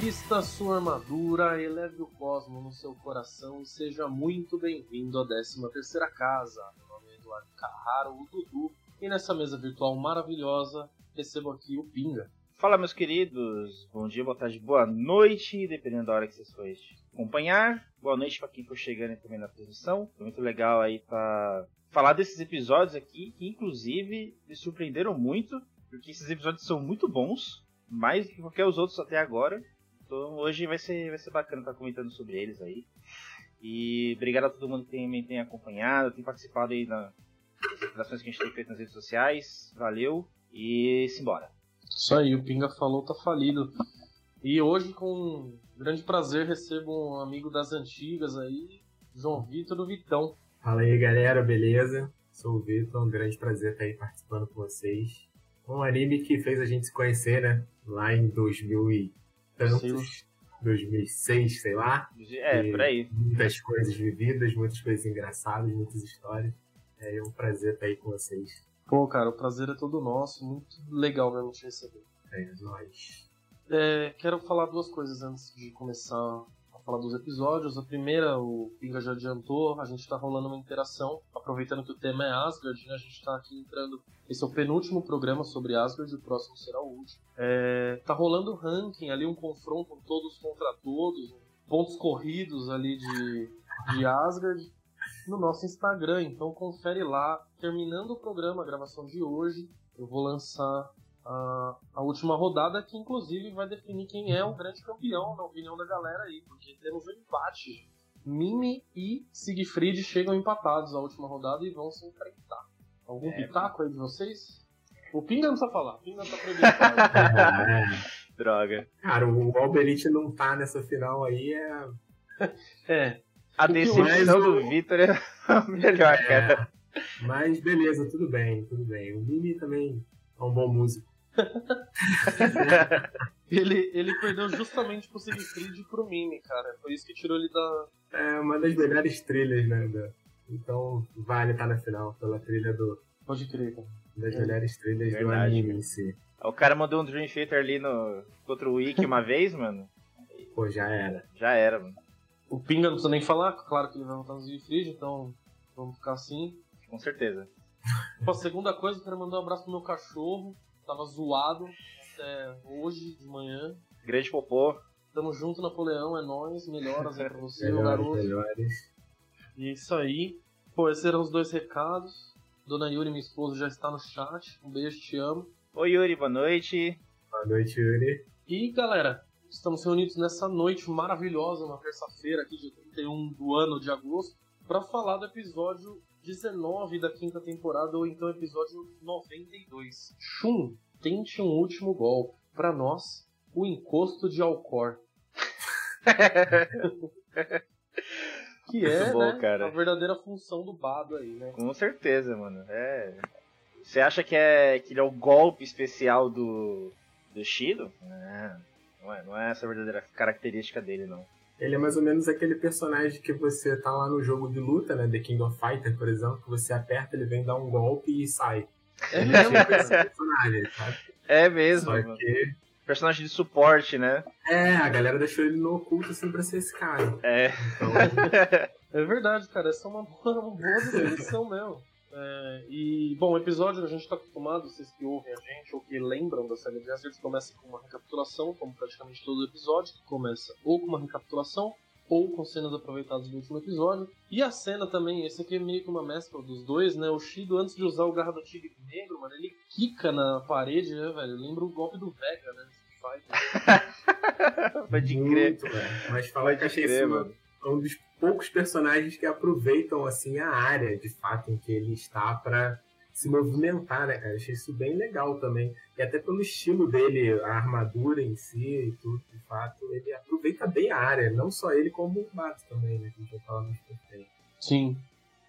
Vista sua armadura, eleve o cosmo no seu coração e seja muito bem-vindo à 13 terceira casa. Meu nome é Eduardo Carraro, o Dudu, e nessa mesa virtual maravilhosa recebo aqui o Pinga. Fala, meus queridos. Bom dia, boa tarde, boa noite, dependendo da hora que vocês forem acompanhar. Boa noite para quem for chegando também na transmissão. Foi muito legal aí para falar desses episódios aqui, que inclusive me surpreenderam muito, porque esses episódios são muito bons, mais do que qualquer os outros até agora. Então hoje vai ser, vai ser bacana estar comentando sobre eles aí. E obrigado a todo mundo que tem, tem acompanhado, tem participado aí nas interações que a gente tem feito nas redes sociais. Valeu e simbora. Isso aí, o Pinga falou, tá falido. E hoje, com grande prazer, recebo um amigo das antigas aí, João Vitor do Vitão. Fala aí, galera, beleza? Sou o Vitor, um grande prazer estar aí participando com vocês. Um anime que fez a gente se conhecer, né? Lá em 2000 e tantos, 2006, sei lá. É, por aí. Muitas coisas vividas, muitas coisas engraçadas, muitas histórias. É um prazer estar aí com vocês. Pô, cara, o prazer é todo nosso, muito legal mesmo te receber. É nóis. É, quero falar duas coisas antes de começar falar dos episódios. A primeira, o Pinga já adiantou, a gente tá rolando uma interação, aproveitando que o tema é Asgard, né? A gente tá aqui entrando. Esse é o penúltimo programa sobre Asgard, o próximo será o último. É, tá rolando ranking ali, um confronto todos contra todos, pontos corridos ali de, de Asgard no nosso Instagram. Então confere lá. Terminando o programa, a gravação de hoje, eu vou lançar a, a última rodada, que inclusive vai definir quem é o grande campeão, na opinião da galera aí, porque temos um empate. Mimi e Siegfried chegam empatados à última rodada e vão se enfrentar. Algum É, pitaco aí de vocês? O Pinga não precisa falar, o Pinga tá proibido. Droga. cara, o Alberite não tá nessa final aí é. é, A O que decepção mais do Vitor é a melhor, cara. é. Mas beleza, tudo bem, tudo bem. O Mimi também é um bom músico. ele, ele perdeu justamente pro Siegfried e pro Mimi, cara. Foi isso que tirou ele da. É uma das melhores trilhas, né? Então vale estar na final pela trilha do, Pode crer, cara. das É. melhores trilhas Verdade, do anime em si. O cara mandou um Dream Theater ali no contra o Wiki uma vez, mano. Pô, já era. Já era, mano. O Pinga não precisa nem falar, claro que ele vai votar no Siegfried, então vamos ficar assim. Com certeza. Pô, segunda coisa, eu quero mandar um abraço pro meu cachorro. Tava zoado até hoje de manhã. Grande popô. Tamo junto, Napoleão, é nóis. Melhoras aí pra você, meu Melhores, garoto. melhores. E é isso aí. Pô, esses eram os dois recados. Dona Yuri, minha esposa, já está no chat. Um beijo, te amo. Oi, Yuri, boa noite. Boa noite, Yuri. E galera, estamos reunidos nessa noite maravilhosa, uma terça-feira aqui, dia 31 do ano de agosto, para falar do episódio 19 da quinta temporada, ou então episódio 92. Shun, tente um último golpe. Para nós, o encosto de Alcor. Que é bom, né, cara. a verdadeira função do Bado aí, né? Com certeza, mano. É. Você acha que é que ele é o golpe especial do do Shido? É, não é, não é essa a verdadeira característica dele, não. Ele é mais ou menos aquele personagem que você tá lá no jogo de luta, né? The King of Fighter, por exemplo, que você aperta, ele vem dar um golpe e sai. É Ele mesmo, tipo esse cara. personagem, sabe? É mesmo, Só que. Personagem de suporte, né? É, a galera deixou ele no oculto assim pra ser esse cara. É. Então, É verdade, cara. Essa é uma boa, uma boa definição mesmo. É, e, bom, o episódio a gente tá acostumado, vocês que ouvem a gente ou que lembram da saga de Asgard, começa com uma recapitulação, como praticamente todo episódio, que começa ou com uma recapitulação ou com cenas aproveitadas do último episódio. E a cena também, esse aqui é meio que uma mescla dos dois, né? O Shido, antes de usar o Garra do Tigre Negro, mano, ele quica na parede, né, velho? Lembra o golpe do Vega, né? Pode crer. muito, velho. Mas falar que Pode achei crer, isso mano. um dos poucos personagens que aproveitam assim a área de fato em que ele está pra se movimentar, né, cara? Achei isso bem legal também. E até pelo estilo dele, a armadura em si e tudo, de fato, ele aproveita bem a área, não só ele como o Bato também, né? Que a gente vai falar mais pra frente. Sim,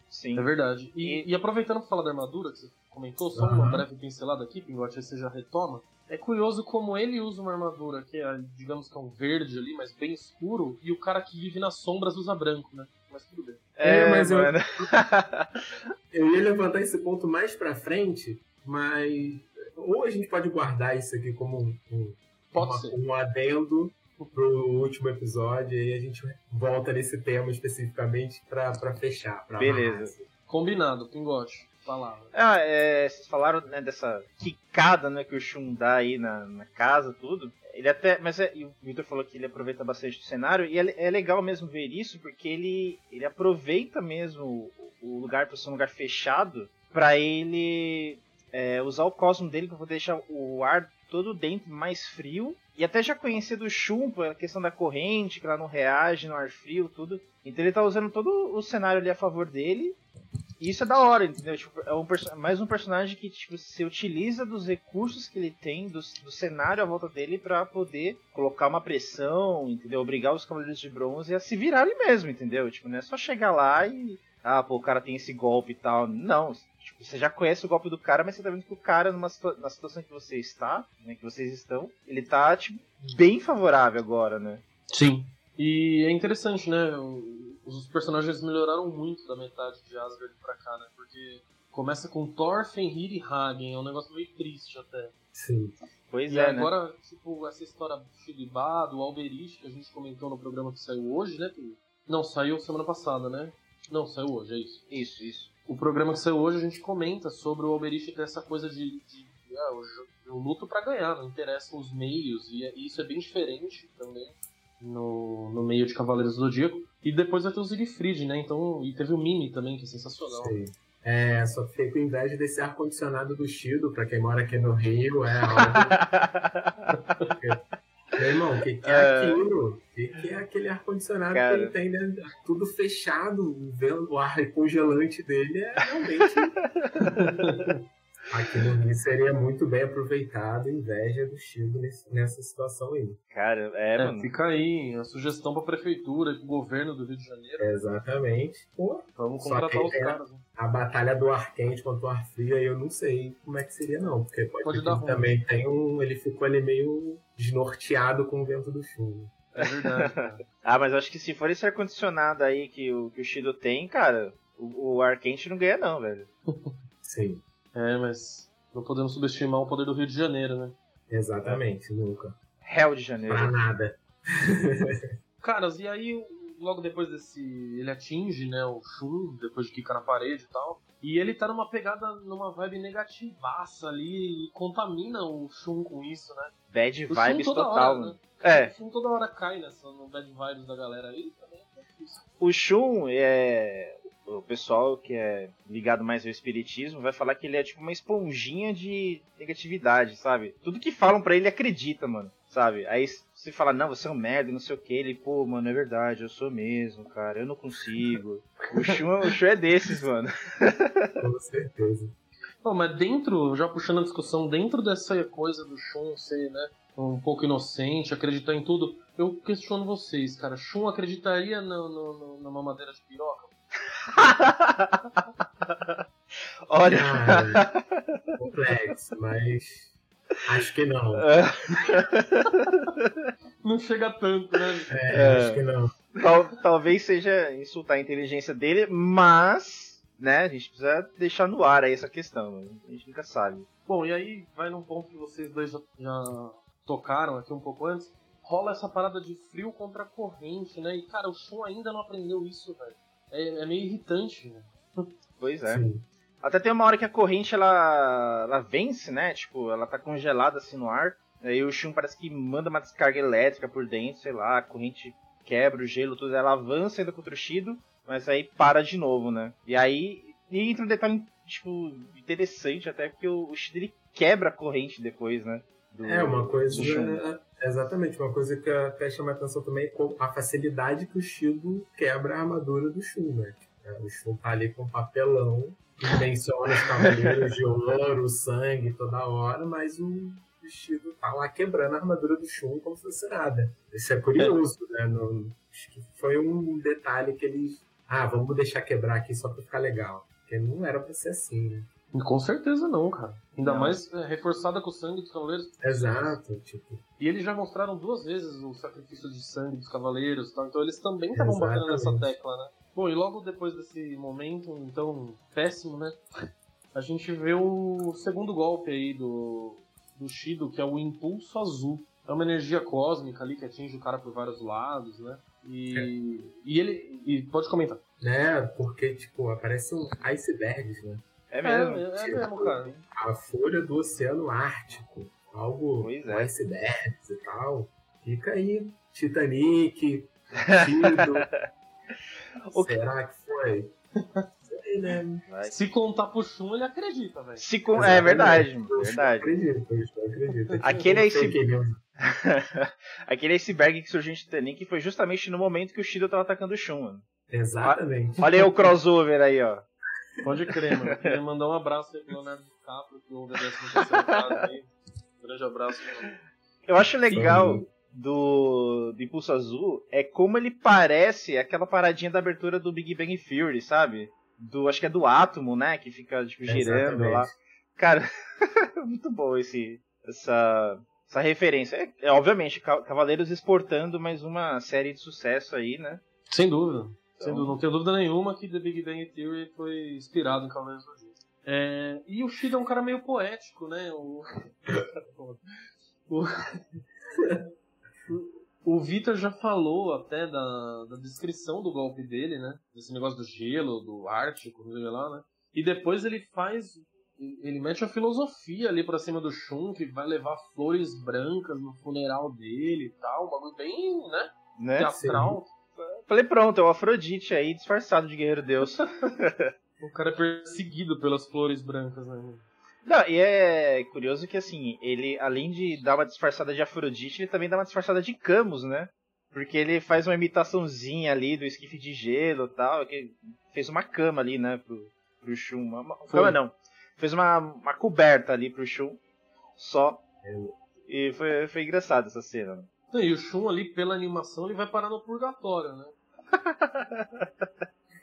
Sim. É verdade. E, E- aproveitando pra falar da armadura, que você comentou, só uma Aham. breve pincelada aqui, Pingote, aí você já retoma. É curioso como ele usa uma armadura que é, digamos que é um verde ali, mas bem escuro, e o cara que vive nas sombras usa branco, né? Mas tudo bem. É, É, mas eu- mano. Eu ia levantar esse ponto mais pra frente, mas ou a gente pode guardar isso aqui como um, um, Pode uma- ser. um adendo, pro último episódio e aí a gente volta nesse tema especificamente pra, pra fechar. Pra Beleza. Combinado, Pingote. Palavra. Ah, é, vocês falaram né, dessa quicada né, que o Shun dá aí na, na casa, tudo. Ele até. Mas é, o Victor falou que ele aproveita bastante do cenário, e é, é legal mesmo ver isso, porque ele, ele aproveita mesmo o lugar para ser um lugar fechado, para ele é, usar o cosmo dele para poder deixar o ar todo dentro mais frio. E até já conhecia do Shun, a questão da corrente, que ela não reage no ar frio, tudo. Então ele tá usando todo o cenário ali a favor dele. E isso é da hora, entendeu? Tipo, é um mais um personagem que tipo, se utiliza dos recursos que ele tem, do, do cenário à volta dele, para poder colocar uma pressão, entendeu? Obrigar os Cavaleiros de Bronze a se virarem mesmo, entendeu? Tipo, não é só chegar lá e. Ah, pô, o cara tem esse golpe e tal. Não, tipo, você já conhece o golpe do cara, mas você tá vendo que o cara, numa situa na situação que você está, né, que vocês estão, ele tá, tipo, bem favorável agora, né? Sim. E é interessante, né? Os personagens melhoraram muito da metade de Asgard pra cá, né? Porque começa com Thor, Fenrir e Hagen, é um negócio meio triste até. Sim. Pois e é, agora, né? tipo, essa história do do Alberich, que a gente comentou no programa que saiu hoje, né? Não, saiu semana passada, né? Não, saiu hoje, é isso. Isso, isso. O programa que saiu hoje a gente comenta sobre o Alberich ter essa coisa de, de ah, eu, eu luto para ganhar, não interessam os meios, e, é, e isso é bem diferente também no, no meio de Cavaleiros do Zodíaco. E depois vai ter o Siegfried, né? Então, e teve o Mimi também, que é sensacional. Sim. É, só fiquei com inveja desse ar-condicionado do Shido, pra quem mora aqui no Rio, é algo. Meu irmão, o que, que, é, é aquilo? O que, que, é aquele ar-condicionado que ele tem dentro? Tudo fechado, vendo o ar congelante dele é realmente. Aqui no Rio seria muito bem aproveitado inveja do Chico nessa situação aí. Cara, é, é mano. Fica aí a sugestão pra prefeitura e pro governo do Rio de Janeiro. Exatamente. Pô, Vamos contratar os caras. Né? A batalha do ar quente contra o ar frio aí eu não sei como é que seria não, porque pode, pode dar também tem um, ele ficou ali meio desnorteado com o vento do chuva. É verdade. ah, mas acho que se for esse ar condicionado aí que o que o Shido tem, cara, o, o ar quente não ganha não, velho. Sim. É, mas não podemos subestimar o poder do Rio de Janeiro, né? Exatamente, nunca. Réu de Janeiro. Pra nada. Caras, e aí, logo depois desse. Ele atinge, né, o Shun, depois de quicar na parede e tal. E ele tá numa pegada, numa vibe negativaça ali e contamina o Shun com isso, né? Bad o vibes total, hora, né? É. O Shun toda hora cai nessa, no bad vibes da galera aí também é difícil. O Shun é o pessoal que é ligado mais ao espiritismo vai falar que ele é tipo uma esponjinha de negatividade, sabe? Tudo que falam para ele acredita, mano, sabe? Aí você fala, não, você é um merda, não sei o que, ele, pô, mano, é verdade, eu sou mesmo, cara, eu não consigo. o Shun, o Shun é desses, mano. Com certeza. Bom, mas dentro, já puxando a discussão, dentro dessa coisa do Shun ser, né, um pouco inocente, acreditar em tudo, eu questiono vocês, cara. Shun acreditaria no, no, no, na mamadeira de piroca? Olha. Ah, complexo, mas. Acho que não. Não chega tanto, né? É, é, acho que não. Tal, talvez seja insultar a inteligência dele, mas. Né, a gente precisa deixar no ar aí essa questão. A gente nunca sabe. Bom, e aí vai num ponto que vocês dois já, já tocaram aqui um pouco antes. Rola essa parada de frio contra corrente, né? E cara, o Shun ainda não aprendeu isso, velho é, é meio irritante, né? Pois é. Sim. Até tem uma hora que a corrente ela, ela vence, né? Tipo, ela tá congelada assim no ar. Aí o Shun parece que manda uma descarga elétrica por dentro, sei lá, a corrente quebra o gelo, tudo. Ela avança ainda contra o Shido, mas aí para de novo, né? E aí e entra um detalhe, tipo, interessante até, porque o, o Shido ele quebra a corrente depois, né? Do, é, uma coisa. Exatamente, uma coisa que até chama a atenção também é a facilidade que o Shido quebra a armadura do Shun, né? O Shun tá ali com papelão, menciona os cavaleiros de ouro, sangue toda hora, mas o Shido tá lá quebrando a armadura do Shun como se fosse nada. Isso é curioso, né? No, acho que foi um detalhe que eles. Ah, vamos deixar quebrar aqui só pra ficar legal. Porque não era pra ser assim, né? Com certeza não, cara. Ainda não. mais é, reforçada com o sangue dos cavaleiros. Exato, tipo. E eles já mostraram duas vezes o sacrifício de sangue dos cavaleiros e tal, então eles também estavam batendo nessa tecla, né? Bom, e logo depois desse momento, então, péssimo, né? A gente vê o segundo golpe aí do, do Shido, que é o Impulso Azul. é uma energia cósmica ali que atinge o cara por vários lados, né? E, é. e ele. E pode comentar. Né, porque, tipo, aparecem icebergs, né? É mesmo. É, é, é mesmo, cara. A folha do Oceano Ártico. Algo pois é. icebergs e tal. Fica aí. Titanic, Tido. Será que foi? Né? Se contar pro Shun, ele acredita, velho. Se con... É verdade, verdade. Eu acredito, eu acredito. Aquele é esse... Aquele iceberg que surgiu em Titanic foi justamente no momento que o Shido tava atacando o Shun, mano. Exatamente. Olha aí o crossover aí, ó. Pode crer, mano. Queria mandar um abraço aí pro Leonardo DiCaprio, que ouve a 13 terceira aí. Um grande abraço, mano. Eu acho legal Sim. do, do Impulso Azul é como ele parece aquela paradinha da abertura do Big Bang Theory, sabe? Do, acho que é do átomo, né? Que fica tipo, girando lá. Cara, muito bom esse, essa, essa referência. É, é, obviamente Cavaleiros exportando mais uma série de sucesso aí, né? Sem dúvida. Então... Não tenho dúvida nenhuma que The Big Bang Theory foi inspirado em Cavaleiros do Zodíaco. É, e o Shida é um cara meio poético, né? O, o, o Vitor já falou até da, da descrição do golpe dele, né? Desse negócio do gelo, do ártico, lá, né? E depois ele faz. Ele mete a filosofia ali pra cima do Shun, que vai levar flores brancas no funeral dele e tal. Um bagulho bem, né? né? Teatral. Sim. Falei, pronto, é o Afrodite aí, disfarçado de guerreiro deus. o cara é perseguido pelas flores brancas, né? Não, e é curioso que assim, ele, além de dar uma disfarçada de Afrodite, ele também dá uma disfarçada de Camus, né? Porque ele faz uma imitaçãozinha ali do esquife de gelo e tal, que fez uma cama ali, né, pro, pro Shun. Uma, cama não. Fez uma, uma coberta ali pro Shun, só. E foi, foi engraçado essa cena. Né? E o Shun ali, pela animação, ele vai parar no purgatório, né?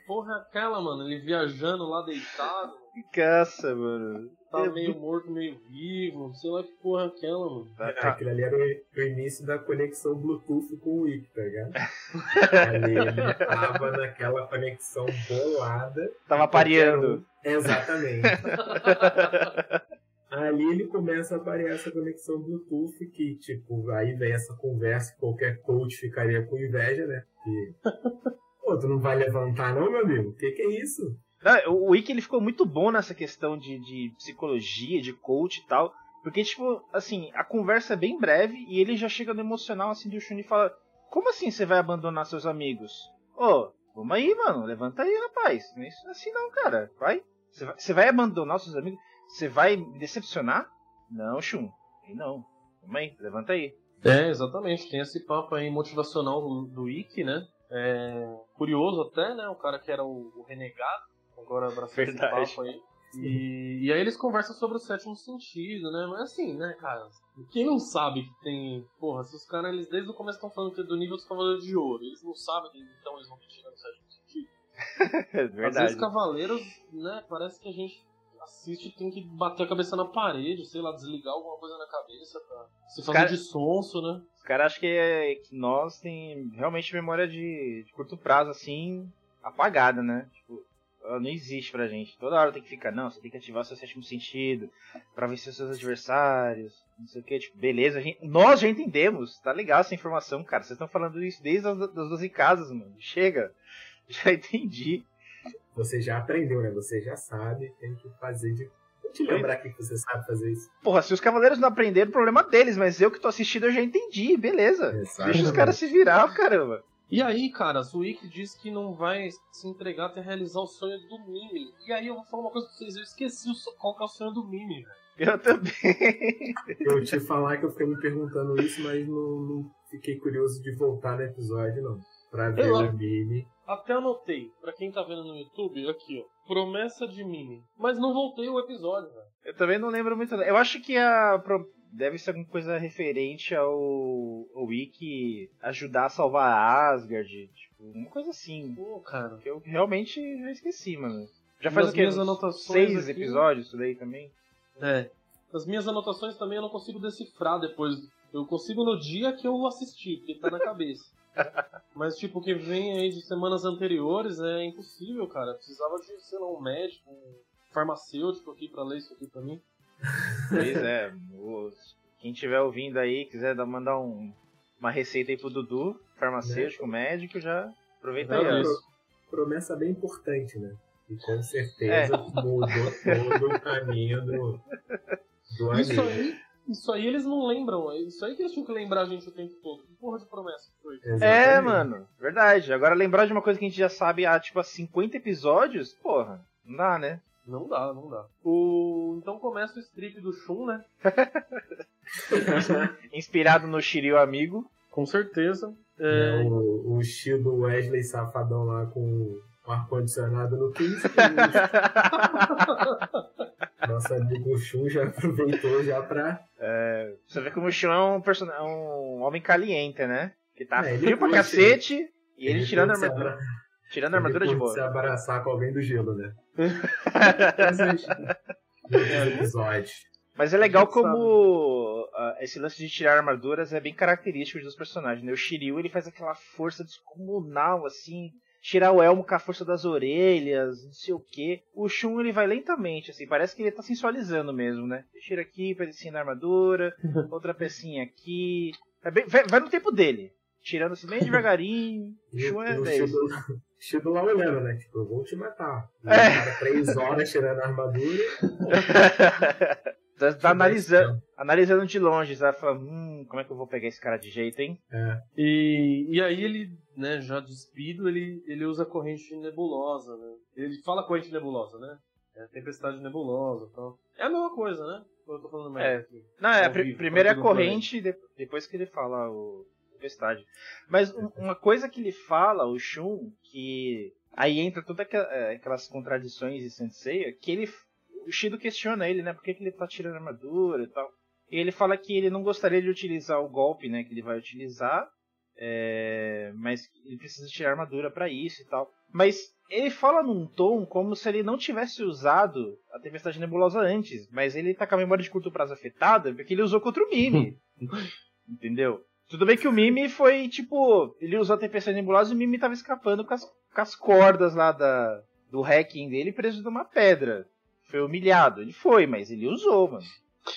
Porra, aquela, mano, ele viajando lá deitado. Que caça, mano. Tá é meio morto, meio vivo. Sei lá que porra aquela, mano. É, aquilo ali era o, início da conexão Bluetooth com o Wiki, tá ligado? ali ele tava naquela conexão bolada. Tava pareando. Exatamente. Ali ele começa a parear essa conexão Bluetooth que, tipo, aí vem essa conversa que qualquer coach ficaria com inveja, né? Que, pô, tu não vai levantar não, meu amigo? O que que é isso? Não, o Wiki ele ficou muito bom nessa questão de, de psicologia, de coach e tal. Porque, tipo, assim, a conversa é bem breve e ele já chega no emocional, assim, do Shun e fala: Como assim você vai abandonar seus amigos? Ô, oh, vamos aí, mano, levanta aí, rapaz. Não é assim não, cara. Vai. Você vai, você vai abandonar seus amigos? Você vai me decepcionar? Não, Shun. Não. Aí, levanta aí. É, exatamente. Tem esse papo aí motivacional do, do Ikki, né? É, curioso até, né? O cara que era o, o renegado, agora abraçou esse papo aí. E, e, aí eles conversam sobre o sétimo sentido, né? Mas assim, né, cara? Quem não sabe que tem. Porra, se os caras eles desde o começo estão falando que é do nível dos Cavaleiros de Ouro, eles não sabem que então eles vão mexer no sétimo sentido. é verdade. Às vezes Cavaleiros, né? Parece que a gente assiste tem que bater a cabeça na parede, sei lá, desligar alguma coisa na cabeça pra se fazer cara, de sonso, né? Os caras acham que, é, que nós tem realmente memória de, de, curto prazo, assim, apagada, né? Tipo, não existe pra gente. Toda hora tem que ficar, não, você tem que ativar seu sétimo sentido pra vencer seus adversários, não sei o que, tipo, beleza, gente, nós já entendemos, tá legal essa informação, cara. Vocês estão falando isso desde as das 12 casas, mano. Chega, já entendi você já aprendeu, né? Você já sabe, tem que fazer de. Vou te lembrar que você sabe fazer isso. Porra, se os cavaleiros não aprenderam, o problema deles, mas eu que tô assistindo eu já entendi, beleza. Exatamente. Deixa os caras se virar, caramba. E aí, cara, Zuik diz que não vai se entregar até realizar o sonho do Mimi. E aí eu vou falar uma coisa pra vocês, eu esqueci qual que é o sonho do Mimi, velho. Eu também. Eu te falar que eu fiquei me perguntando isso, mas não, não fiquei curioso de voltar no episódio, não. Pra ver o Mimi. Até anotei, pra quem tá vendo no YouTube, aqui, ó. Promessa de Mimi. Mas não voltei o episódio, velho. Eu também não lembro muito. Eu acho que a. Deve ser alguma coisa referente ao, ao Wiki ajudar a salvar a Asgard. Tipo, uma coisa assim. Pô, cara. Que eu realmente já esqueci, mano. Já faz Nas o quê? Seis aqui... episódios isso daí também? É. As minhas anotações também eu não consigo decifrar depois. Eu consigo no dia que eu assisti, porque tá na cabeça. Mas, tipo, o que vem aí de semanas anteriores é impossível, cara. precisava de, sei lá, um médico, um farmacêutico aqui pra ler isso aqui pra mim. Pois é, Quem estiver ouvindo aí, quiser mandar um, uma receita aí pro Dudu, farmacêutico, né? médico, já aproveita aí. Pro, promessa bem importante, né? E com certeza é. mudou todo o caminho do, do Isso aí, isso aí eles não lembram. Isso aí que eles tinham que lembrar a gente o tempo todo. Que porra de promessa foi? Exatamente. É, mano. Verdade. Agora lembrar de uma coisa que a gente já sabe há, tipo, há 50 episódios, porra, não dá, né? Não dá, não dá. O... Então começa o strip do Shun, né? Inspirado no Shiryu Amigo. Com certeza. É... É, o, o estilo do Wesley Safadão lá com o ar-condicionado no 15. Nosso amigo Shun já aproveitou já pra. É, você vê como o Shun é um, person... é um homem caliente, né? Que tá é, frio pra cacete e ele, ele tirando a armadura. Tirando a armadura de boa. se abraçar com alguém do gelo, né? episódios. Mas é legal como uh, esse lance de tirar armaduras é bem característico dos personagens, né? O Shiryu, ele faz aquela força descomunal, assim, tirar o elmo com a força das orelhas, não sei o que. O Shun ele vai lentamente, assim, parece que ele tá sensualizando mesmo, né? Tira aqui, pedacinho da armadura, outra pecinha aqui. É bem, vai, vai, no tempo dele. Tirando assim bem devagarinho. O Shun é 10. Chido lá olhando, né? Tipo, eu vou te matar. É. cara, três horas tirando a armadura. tá, tá analisando, analisando de longe, tá falando, hum, como é que eu vou pegar esse cara de jeito, hein? É. E, e aí ele, né, já despido, ele, ele usa corrente nebulosa, né? Ele fala corrente nebulosa, né? É tempestade nebulosa e tal. É a mesma coisa, né? Eu tô falando é. Aqui, Não, é, vivo, primeiro é a corrente, depois que ele fala o tempestade. Mas uma coisa que ele fala, o Shun, que aí entra todas é, aquelas contradições de Sensei, que ele o Shido questiona ele, né? Por que, que ele tá tirando armadura e tal. E ele fala que ele não gostaria de utilizar o golpe, né? Que ele vai utilizar. É, mas ele precisa tirar armadura para isso e tal. Mas ele fala num tom como se ele não tivesse usado a Tempestade Nebulosa antes, mas ele tá com a memória de curto prazo afetada porque ele usou contra o Mimi. Entendeu? Tudo bem que o Mimi foi tipo. Ele usou a Tempestade Nebulosa e o Mimi tava escapando com as, com as cordas lá da, do hacking dele preso numa pedra. Foi humilhado. Ele foi, mas ele usou, mano.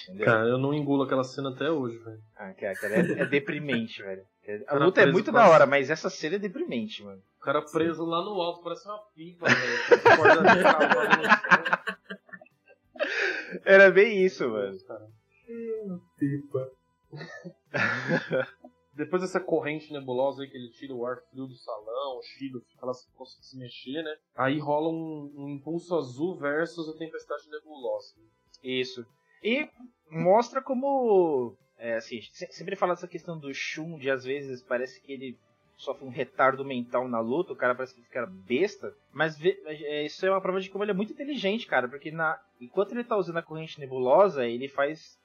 Entendeu? Cara, eu não engulo aquela cena até hoje, velho. Ah, cara, é, é deprimente, velho. A luta é muito da hora, mas essa cena é deprimente, mano. O cara preso lá no alto, parece uma pipa, velho. Era bem isso, mano. Pipa. Depois dessa corrente nebulosa aí que ele tira o ar frio do salão, o Shido lá consegue se mexer, né? Aí rola um, um, impulso azul versus a tempestade nebulosa. Isso. E mostra como. É, assim, sempre fala essa questão do Shun, de às vezes parece que ele sofre um retardo mental na luta, o cara parece que fica besta. Mas vê, é, isso é uma prova de como ele é muito inteligente, cara, porque na, enquanto ele tá usando a corrente nebulosa, ele faz.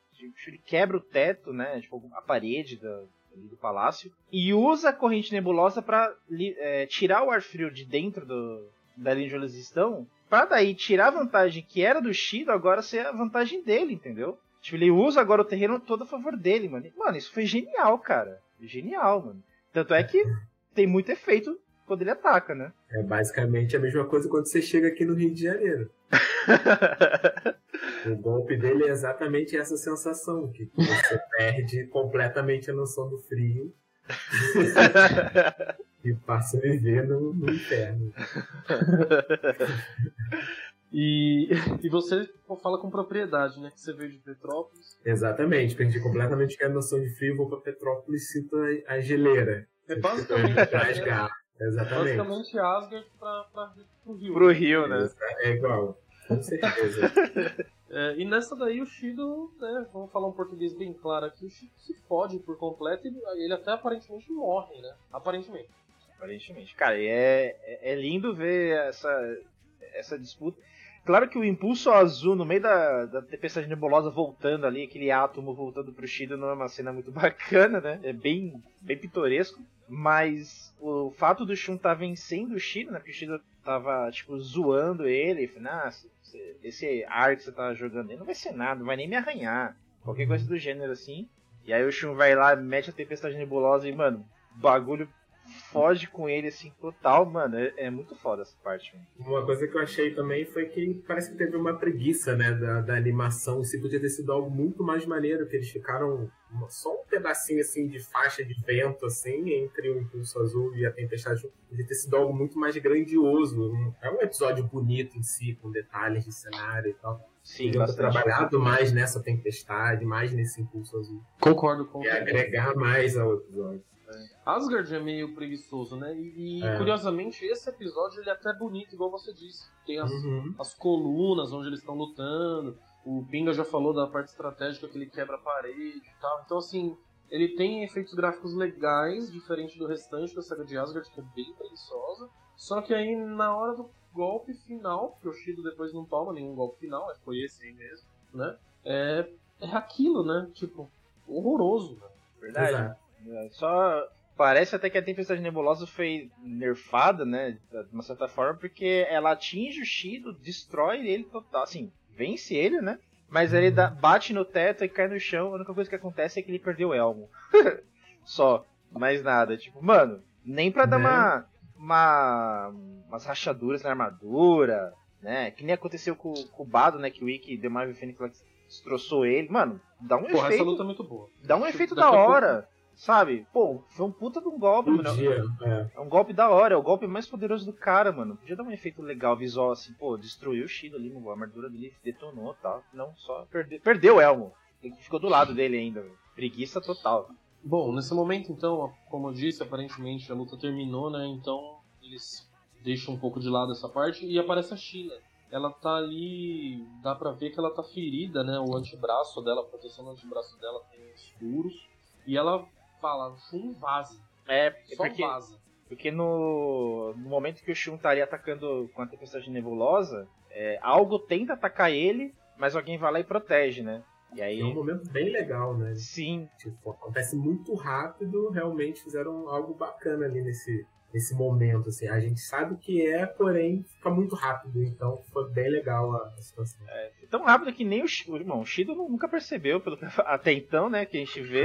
Ele quebra o teto, né? Tipo, a parede da, do palácio, e usa a corrente nebulosa para é, tirar o ar frio de dentro do, da linha onde eles estão, pra daí tirar a vantagem que era do Shido, agora ser a vantagem dele, entendeu? Tipo, ele usa agora o terreno todo a favor dele, mano. Mano, isso foi genial, cara. Genial, mano. Tanto é que tem muito efeito quando ele ataca, né? É basicamente a mesma coisa quando você chega aqui no Rio de Janeiro. o golpe dele é exatamente essa sensação, que você perde completamente a noção do frio e passa a viver no, no inferno. E, e você fala com propriedade, né? Que você veio de Petrópolis. Exatamente, perdi completamente a noção de frio, vou pra Petrópolis e sinto a, a geleira. É basicamente. Exatamente. Basicamente Asgard pra, pra, pro Rio. Pro Rio, né? É igual. Com certeza. é, e nessa daí o Shido, né, vamos falar um português bem claro aqui, o Shido se fode por completo e ele até aparentemente morre, né? Aparentemente. Aparentemente. Cara, é, é, é lindo ver essa, essa disputa. Claro que o impulso azul no meio da, da tempestade nebulosa voltando ali, aquele átomo voltando pro Shido não é uma cena muito bacana, né? É bem, bem pitoresco. Mas o fato do Shun tá vencendo o Shido, né? Porque o Shido tava, tipo, zoando ele. Falando, ah, esse ar que você tá jogando aí não vai ser nada, não vai nem me arranhar. Qualquer coisa do gênero assim. E aí o Shun vai lá, mete a tempestade nebulosa e, mano, bagulho foge com ele assim total, mano. É, é muito foda essa parte. Mano. Uma coisa que eu achei também foi que parece que teve uma preguiça, né, da, da animação. Se podia ter sido algo muito mais maneiro, que eles ficaram só um pedacinho assim de faixa de vento assim entre o Impulso Azul e a Tempestade. Podia ter sido algo muito mais grandioso. É um episódio bonito em si, com detalhes de cenário e tal. Sim, trabalhado mais nessa tempestade, mais nesse impulso azul. Concordo com E agregar mais ao episódio. Asgard é meio preguiçoso, né? E, e, É. curiosamente, esse episódio ele é até bonito, igual você disse. Tem as, Uhum. as colunas onde eles estão lutando. O Pinga já falou da parte estratégica que ele quebra a parede e tal. Então, assim, ele tem efeitos gráficos legais, diferente do restante da saga de Asgard, que é bem preguiçosa. Só que aí, na hora do golpe final, que o Shido depois não toma nenhum golpe final, é, foi esse aí mesmo, né? É, é aquilo, né? Tipo, horroroso, né? Verdade. Exato. É, Só parece até que a Tempestade Nebulosa foi nerfada, né? De uma certa forma, porque ela atinge o Shido, destrói ele total. Assim, vence ele, né? Mas ele dá- bate no teto e cai no chão. A única coisa que acontece é que ele perdeu o elmo. Só. Mais nada. Tipo, mano, nem pra dar Né? uma, uma. umas rachaduras na armadura, né? Que nem aconteceu com, com o Bado, né? Que o Ikki deu uma Fênix lá que destroçou ele. Mano, dá um Porra, essa efeito. luta é muito boa. Dá um efeito Daqui da a pouco- hora, sabe? Pô, foi um puta de um golpe, mano. É. É um golpe da hora, é o golpe mais poderoso do cara, mano. Podia dar um efeito legal, visual, assim, pô, destruiu o Shido ali, a armadura dele detonou e tal. Não, só perdeu, perdeu o Elmo. Ele ficou do lado dele ainda, velho. Preguiça total. Bom, nesse momento, então, como eu disse, aparentemente a luta terminou, né? Então eles deixam um pouco de lado essa parte e aparece a China. Ela tá ali, dá pra ver que ela tá ferida, né? O antebraço dela, a proteção do antebraço dela tem uns furos. E ela fala, Shun vaza. É, Só porque, vaza. porque no, no momento que o Shun estaria atacando com a tempestade nebulosa, é, algo tenta atacar ele, mas alguém vai lá e protege, né? E aí. É um momento bem legal, né? Sim, Tipo, acontece muito rápido, realmente fizeram algo bacana ali nesse, nesse momento, assim. A gente sabe o que é, porém fica muito rápido, então foi bem legal a, a situação. tão rápido que nem o, irmão, o Shido nunca percebeu, pelo até então, né, que a gente vê.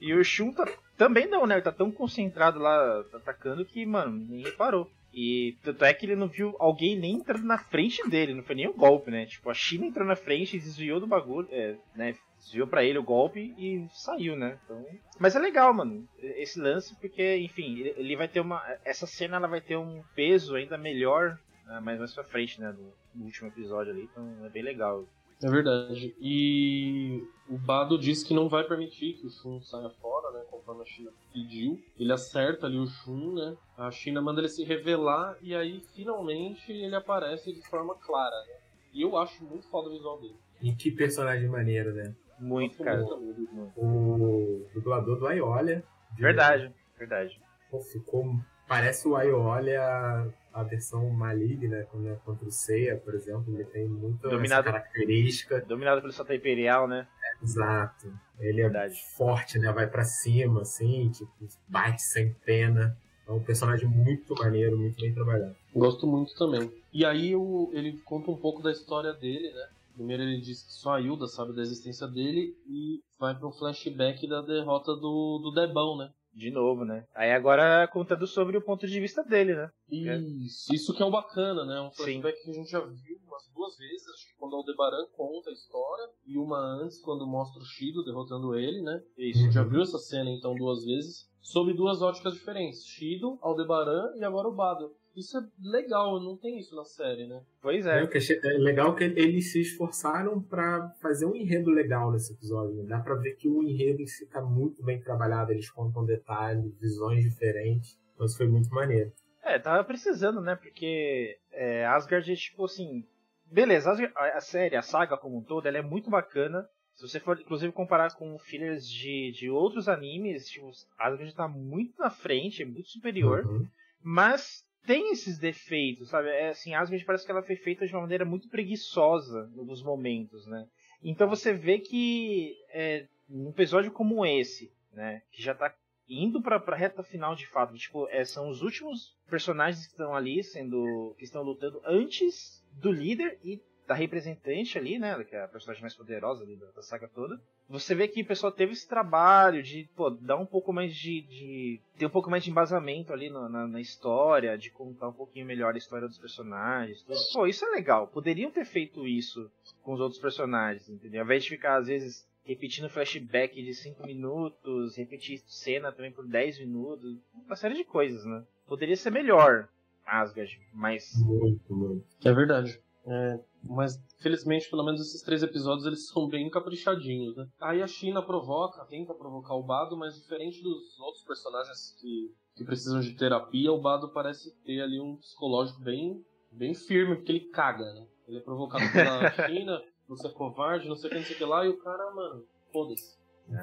E o Shun tá, também não, né? Ele tá tão concentrado lá atacando que, mano, nem reparou. E tanto é que ele não viu alguém nem entrando na frente dele, não foi nem um golpe, né? Tipo, a China entrou na frente desviou do bagulho, é, né? Desviou pra ele o golpe e saiu, né? Então... Mas é legal, mano, esse lance, porque, enfim, ele- vai ter uma. Essa cena ela vai ter um peso ainda melhor né, mais mais pra frente, né? No último episódio ali, então é bem legal. É verdade. E o Bado diz que não vai permitir que o Shun saia fora, né? Conforme a China pediu. Ele acerta ali o Shun, né? A China manda ele se revelar e aí finalmente ele aparece de forma clara, né? E eu acho muito foda o visual dele. E que personagem maneiro, né? Muito, cara. muito. O dublador do Aiolia. de- Verdade, verdade. Pô, ficou. Parece o Aiolia a versão maligna, quando é contra o Seiya, por exemplo. Ele tem muita Dominado. essa característica. Dominado pelo Santa Imperial, né? Exato. Ele é Verdade. forte, né? Vai pra cima, assim, tipo, bate sem pena. É um personagem muito maneiro, muito bem trabalhado. Gosto muito também. E aí o- ele conta um pouco da história dele, né? Primeiro ele diz que só a Hilda sabe da existência dele e vai para um flashback da derrota do, do Debão, né? De novo, né? Aí agora contando sobre o ponto de vista dele, né? Isso, isso que é o bacana, né? Um Sim. flashback que a gente já viu umas duas vezes, acho que quando o Aldebaran conta a história, e uma antes, quando mostra o Shido derrotando ele, né? A Isso. gente já viu essa cena então duas vezes, sob duas óticas diferentes: Shido, Aldebaran e agora o Bado. Isso é legal, não tem isso na série, né? Pois É. é. o que achei- é legal que eles se esforçaram pra fazer um enredo legal nesse episódio. né? Dá pra ver que o enredo em si tá muito bem trabalhado. Eles contam detalhes, visões diferentes. Então isso foi muito maneiro. É, tava precisando, né? Porque é, Asgard é tipo assim. Beleza, Asgard- a, a série, a saga como um todo, ela é muito bacana. Se você for, inclusive, comparar com fillers de, de outros animes, tipo, Asgard tá muito na frente, é muito superior. Uhum. Mas tem esses defeitos, sabe? É assim, Asgard parece que ela foi feita de uma maneira muito preguiçosa alguns momentos, né? Então você vê que é, num episódio como esse, né, que já tá indo pra, pra reta final de fato, tipo, é, são os últimos personagens que estão ali sendo que estão lutando antes do líder e da representante ali, né? Que é a personagem mais poderosa ali da, da saga toda. Você vê que o pessoal teve esse trabalho de, pô, dar um pouco mais de. de ter um pouco mais de embasamento ali no, na, na, história, de contar um pouquinho melhor a história dos personagens. Tudo. Pô, isso é legal. Poderiam ter feito isso com os outros personagens, entendeu? Ao invés de ficar, às vezes, repetindo flashback de 5 minutos, repetir cena também por 10 minutos, uma série de coisas, né? Poderia ser melhor, Asgard, mas. Muito, muito. É verdade. É, mas, felizmente, pelo menos esses três episódios eles são bem caprichadinhos, né? Aí a China provoca, tenta provocar o Bado, mas diferente dos outros personagens que, que precisam de terapia, o Bado parece ter ali um psicológico bem, bem firme, porque ele caga, né? Ele é provocado pela China, você é covarde, não sei o que, não sei o que lá, e o cara, mano, foda-se.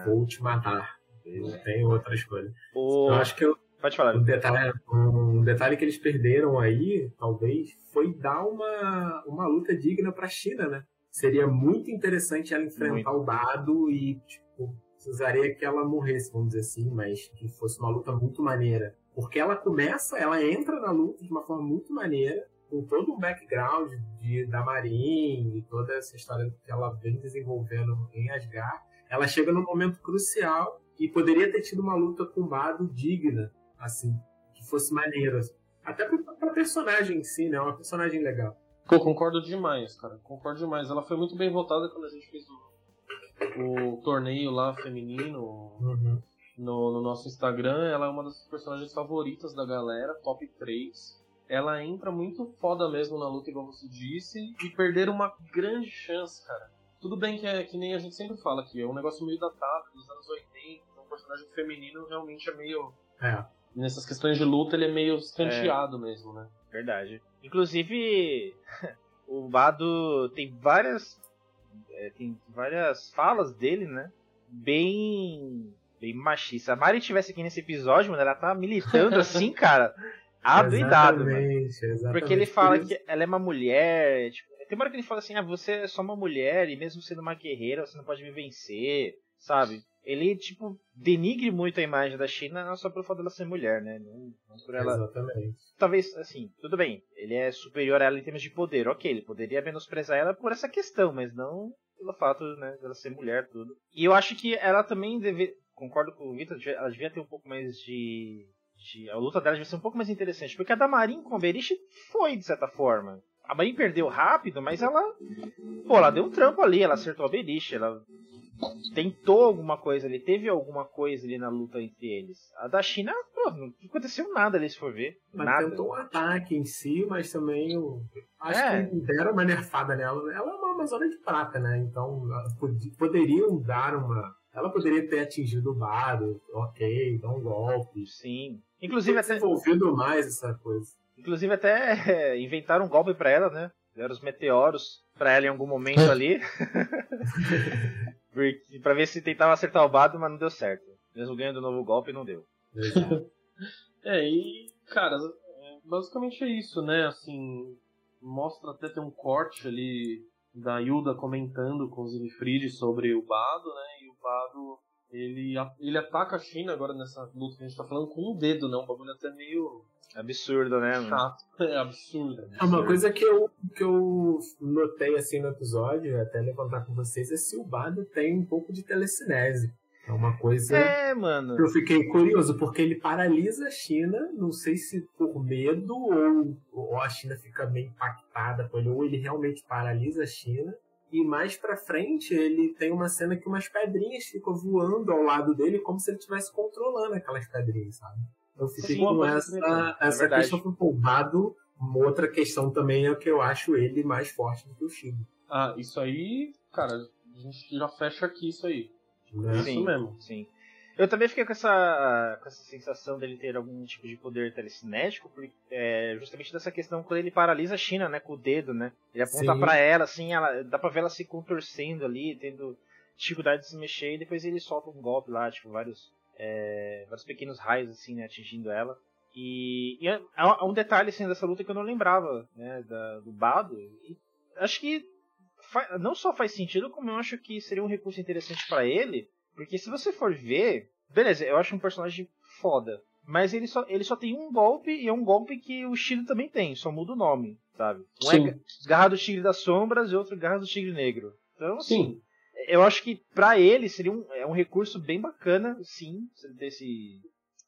Vou te matar. Não tem outra escolha. O... Eu acho que eu, Pode falar. um detalhe, um detalhe que eles perderam aí, talvez, foi dar uma, uma luta digna pra China, né? Seria muito interessante ela enfrentar Muito. o Bado e, tipo, precisaria que ela morresse, vamos dizer assim, mas que fosse uma luta muito maneira. Porque ela começa, ela entra na luta de uma forma muito maneira, com todo o background de, da Marin e toda essa história que ela vem desenvolvendo em Asgard. Ela chega num momento crucial e poderia ter tido uma luta com o Bado digna, assim, fosse maneira. Até pra, pra personagem em si, né? Uma personagem legal. Pô, concordo demais, cara. Concordo demais. Ela foi muito bem votada quando a gente fez o, o torneio lá feminino Uhum. no, no nosso Instagram. Ela é uma das personagens favoritas da galera, top 3. Ela entra muito foda mesmo na luta, igual você disse, e perder uma grande chance, cara. Tudo bem que é que nem a gente sempre fala aqui, é um negócio meio datado, dos anos 80, um personagem feminino realmente é meio. É. Nessas questões de luta, ele é meio escanteado mesmo, né? Verdade. Inclusive, o Bado tem várias. é, tem várias falas dele, né? Bem. Bem machista. Se a Mari estivesse aqui nesse episódio, mano, ela tá militando assim, cara. Adoidado, mano. Exatamente, exatamente. Porque ele fala que ela é uma mulher. Tipo, tem uma hora que ele fala assim: ah, você é só uma mulher e mesmo sendo uma guerreira você não pode me vencer, sabe? Ele, tipo, denigre muito a imagem da China não só pelo fato dela ser mulher, né? Não, não por ela. Exatamente. Talvez, assim, tudo bem, ele é superior a ela em termos de poder, ok, ele poderia menosprezar ela por essa questão, mas não pelo fato, né, dela ser mulher, tudo. E eu acho que ela também deve. Concordo com o Vitor, ela devia ter um pouco mais de de- a luta dela devia ser um pouco mais interessante. Porque a da Marin com a Berish foi, de certa forma. A Marin perdeu rápido, mas ela. Pô, ela deu um trampo ali, ela acertou a Berish, ela tentou alguma coisa ali, teve alguma coisa ali na luta entre eles. A da China, pô, não aconteceu nada ali se for ver. Mas nada. tentou um ataque em si, mas também o... acho É. que deram uma nerfada nela. Ela é uma Amazônia de prata, né? Então poderiam dar uma. Ela poderia ter atingido o Bado, ok, dar um golpe. Sim. Inclusive até, desenvolvido mais essa coisa. inclusive até inventaram um golpe pra ela, né? Deram os meteoros pra ela em algum momento ali. Porque- pra ver se tentava acertar o Bado, mas não deu certo. Mesmo ganhando o novo golpe, não deu. É, e, cara, é, basicamente é isso, né? Assim, mostra até ter um corte ali da Hilda comentando com o Zinfried sobre o Bado, né? E o Bado, ele, ele ataca a China agora nessa luta que a gente tá falando com o dedo, né? Um bagulho até meio Absurdo, né? mano? chato, é absurdo. É uma coisa que eu, que eu notei assim no episódio, até levantar com vocês, é se o Bado tem um pouco de telecinese. É uma coisa É, mano. que eu fiquei curioso, porque ele paralisa a China, não sei se por medo ou, ou a China fica meio impactada com ele, ou ele realmente paralisa a China. E mais pra frente, ele tem uma cena que umas pedrinhas ficam voando ao lado dele, como se ele estivesse controlando aquelas pedrinhas, sabe? Eu fiquei Sim, com essa, essa é questão com o. Uma outra questão também é que eu acho ele mais forte do que o Shido. Ah, isso aí, cara, a gente já fecha aqui isso aí. Né? Sim. Isso mesmo. Sim. Eu também fiquei com essa, com essa sensação dele ter algum tipo de poder telecinético, porque, é, justamente dessa questão quando ele paralisa a China, né, com o dedo, né? Ele aponta pra ela, assim, ela, dá pra ver ela se contorcendo ali, tendo dificuldade de se mexer, e depois ele solta um golpe lá, tipo, vários, é, vários pequenos raios, assim, né, atingindo ela. E, e há, há um detalhe, assim, dessa luta que eu não lembrava, né, da, do Bado. E acho que fa- não só faz sentido, como eu acho que seria um recurso interessante pra ele, porque se você for ver, beleza, eu acho um personagem foda. Mas ele só, ele só tem um golpe e é um golpe que o Shido também tem, só muda o nome. sabe? Um Sim. é Garra do Tigre das Sombras e outro Garra do Tigre Negro. Então, assim, Sim. Eu acho que pra ele seria um, é um recurso bem bacana, sim, se ele, desse,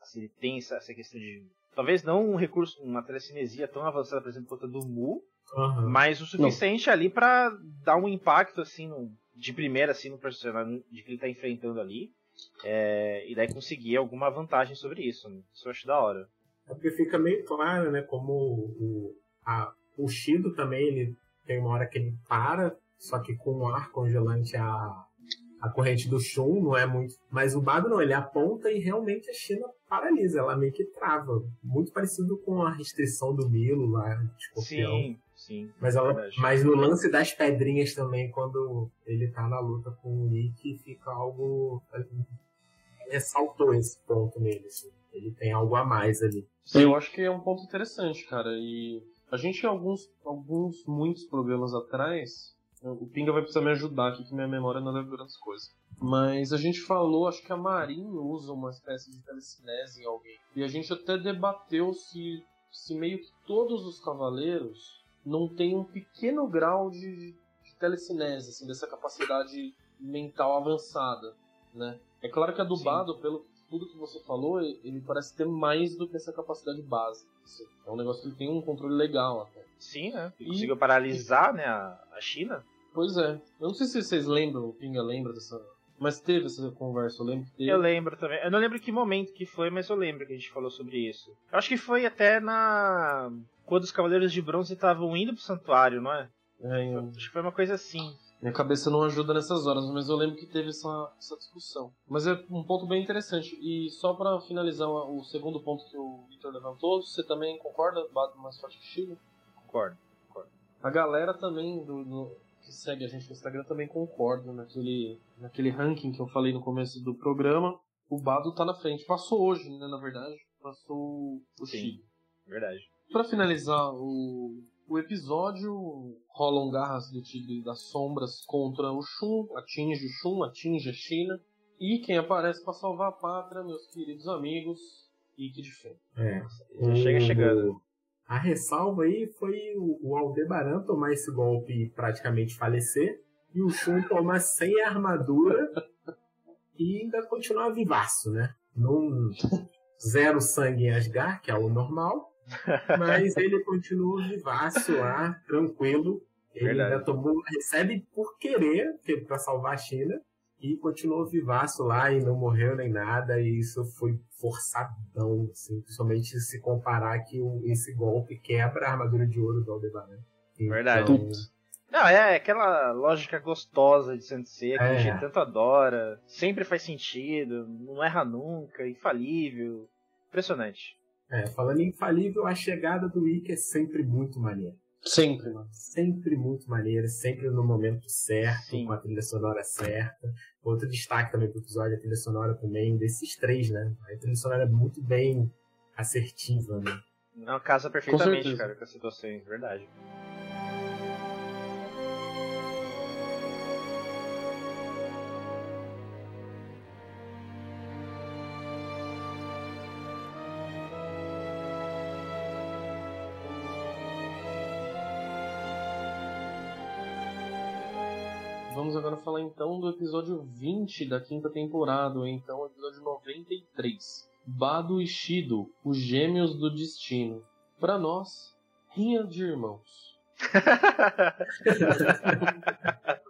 se ele tem essa, essa questão de. Talvez não um recurso, uma telecinesia tão avançada, por exemplo, quanto a do Mu, Aham. mas o suficiente ali pra dar um impacto, assim, no- de primeira, assim, no personagem de que ele tá enfrentando ali. é, e daí conseguir alguma vantagem sobre isso. né? Isso eu acho da hora. É porque fica meio claro, né? Como o, a, o Shido também, ele tem uma hora que ele para, só que com o ar congelante a, a corrente do Shun não é muito. Mas o Bado não, ele aponta e realmente a China paralisa, ela meio que trava. Muito parecido com a restrição do Milo lá, de escorpião. Sim, sim. Mas, ela, verdade. mas no lance das pedrinhas também, quando ele tá na luta com o Nick, fica algo. Ressaltou esse ponto nele. assim. Ele tem algo a mais ali. Eu acho que é um ponto interessante, cara. E a gente, alguns, alguns, muitos programas atrás, o Pinga vai precisar me ajudar aqui, que minha memória não lembra grandes coisas. Mas a gente falou, acho que a Marin usa uma espécie de telecinese em alguém. E a gente até debateu se, se meio que todos os cavaleiros não têm um pequeno grau de, de telecinese, assim, dessa capacidade mental avançada, né? É claro que a do. Bado, pelo tudo que você falou, ele parece ter mais do que essa capacidade básica. assim. É um negócio que ele tem um controle legal até. Sim, né? Ele E- conseguiu paralisar né, a China. Pois é. Eu não sei se vocês lembram, o Pinga lembra dessa. Mas teve essa conversa, eu lembro que teve. Eu lembro também. Eu não lembro que momento que foi, mas eu lembro que a gente falou sobre isso. Eu acho que foi até na. Quando os Cavaleiros de Bronze estavam indo pro santuário, não é? É, eu- Acho que foi uma coisa assim. Minha cabeça não ajuda nessas horas, mas eu lembro que teve essa, essa discussão. Mas é um ponto bem interessante. E só pra finalizar o segundo ponto que o Victor levantou, você também concorda? Bate mais forte que Chile? Concordo. A galera também do, do- que segue a gente no Instagram também concorda naquele, naquele ranking que eu falei no começo do programa. O Bado tá na frente. Passou hoje, né, na verdade. Passou o Sim. Chile. Verdade. Pra finalizar o, o episódio, rolam garras do Tigre das Sombras contra o Shun, atinge o Shun, atinge a China. E quem aparece pra salvar a pátria, meus queridos amigos, Ikki de Fen. É. Já chega chegando. A ressalva aí foi o, Aldebaran tomar esse golpe e praticamente falecer. E o Shun tomar sem armadura e ainda continuar vivaço, né? Não zero sangue em Asgard, que é o normal. Mas ele continua vivaço lá, tranquilo. Ele Verdade. ainda tomou, recebe por querer, que- pra salvar a China. E continuou vivaço lá e não morreu nem nada. E isso foi forçadão, assim, principalmente se comparar que o- esse golpe quebra a armadura de ouro do Aldebaran. Então, Verdade. Não, é aquela lógica gostosa de Sensei que a É. gente tanto adora. Sempre faz sentido, não erra nunca, infalível. Impressionante. É, falando em infalível, a chegada do Ikki é sempre muito maneira. Sempre, mano. Sempre muito maneira, sempre no momento certo, Sim. com a trilha sonora certa. Outro destaque também pro episódio, a trilha sonora também, desses três, né? A trilha sonora é muito bem assertiva, né? Não casa perfeitamente, cara, com as situações, verdade. Falar então do episódio 20 da quinta temporada, ou então o episódio 93. Bado e Shido, os gêmeos do destino. Pra nós, rinha de irmãos.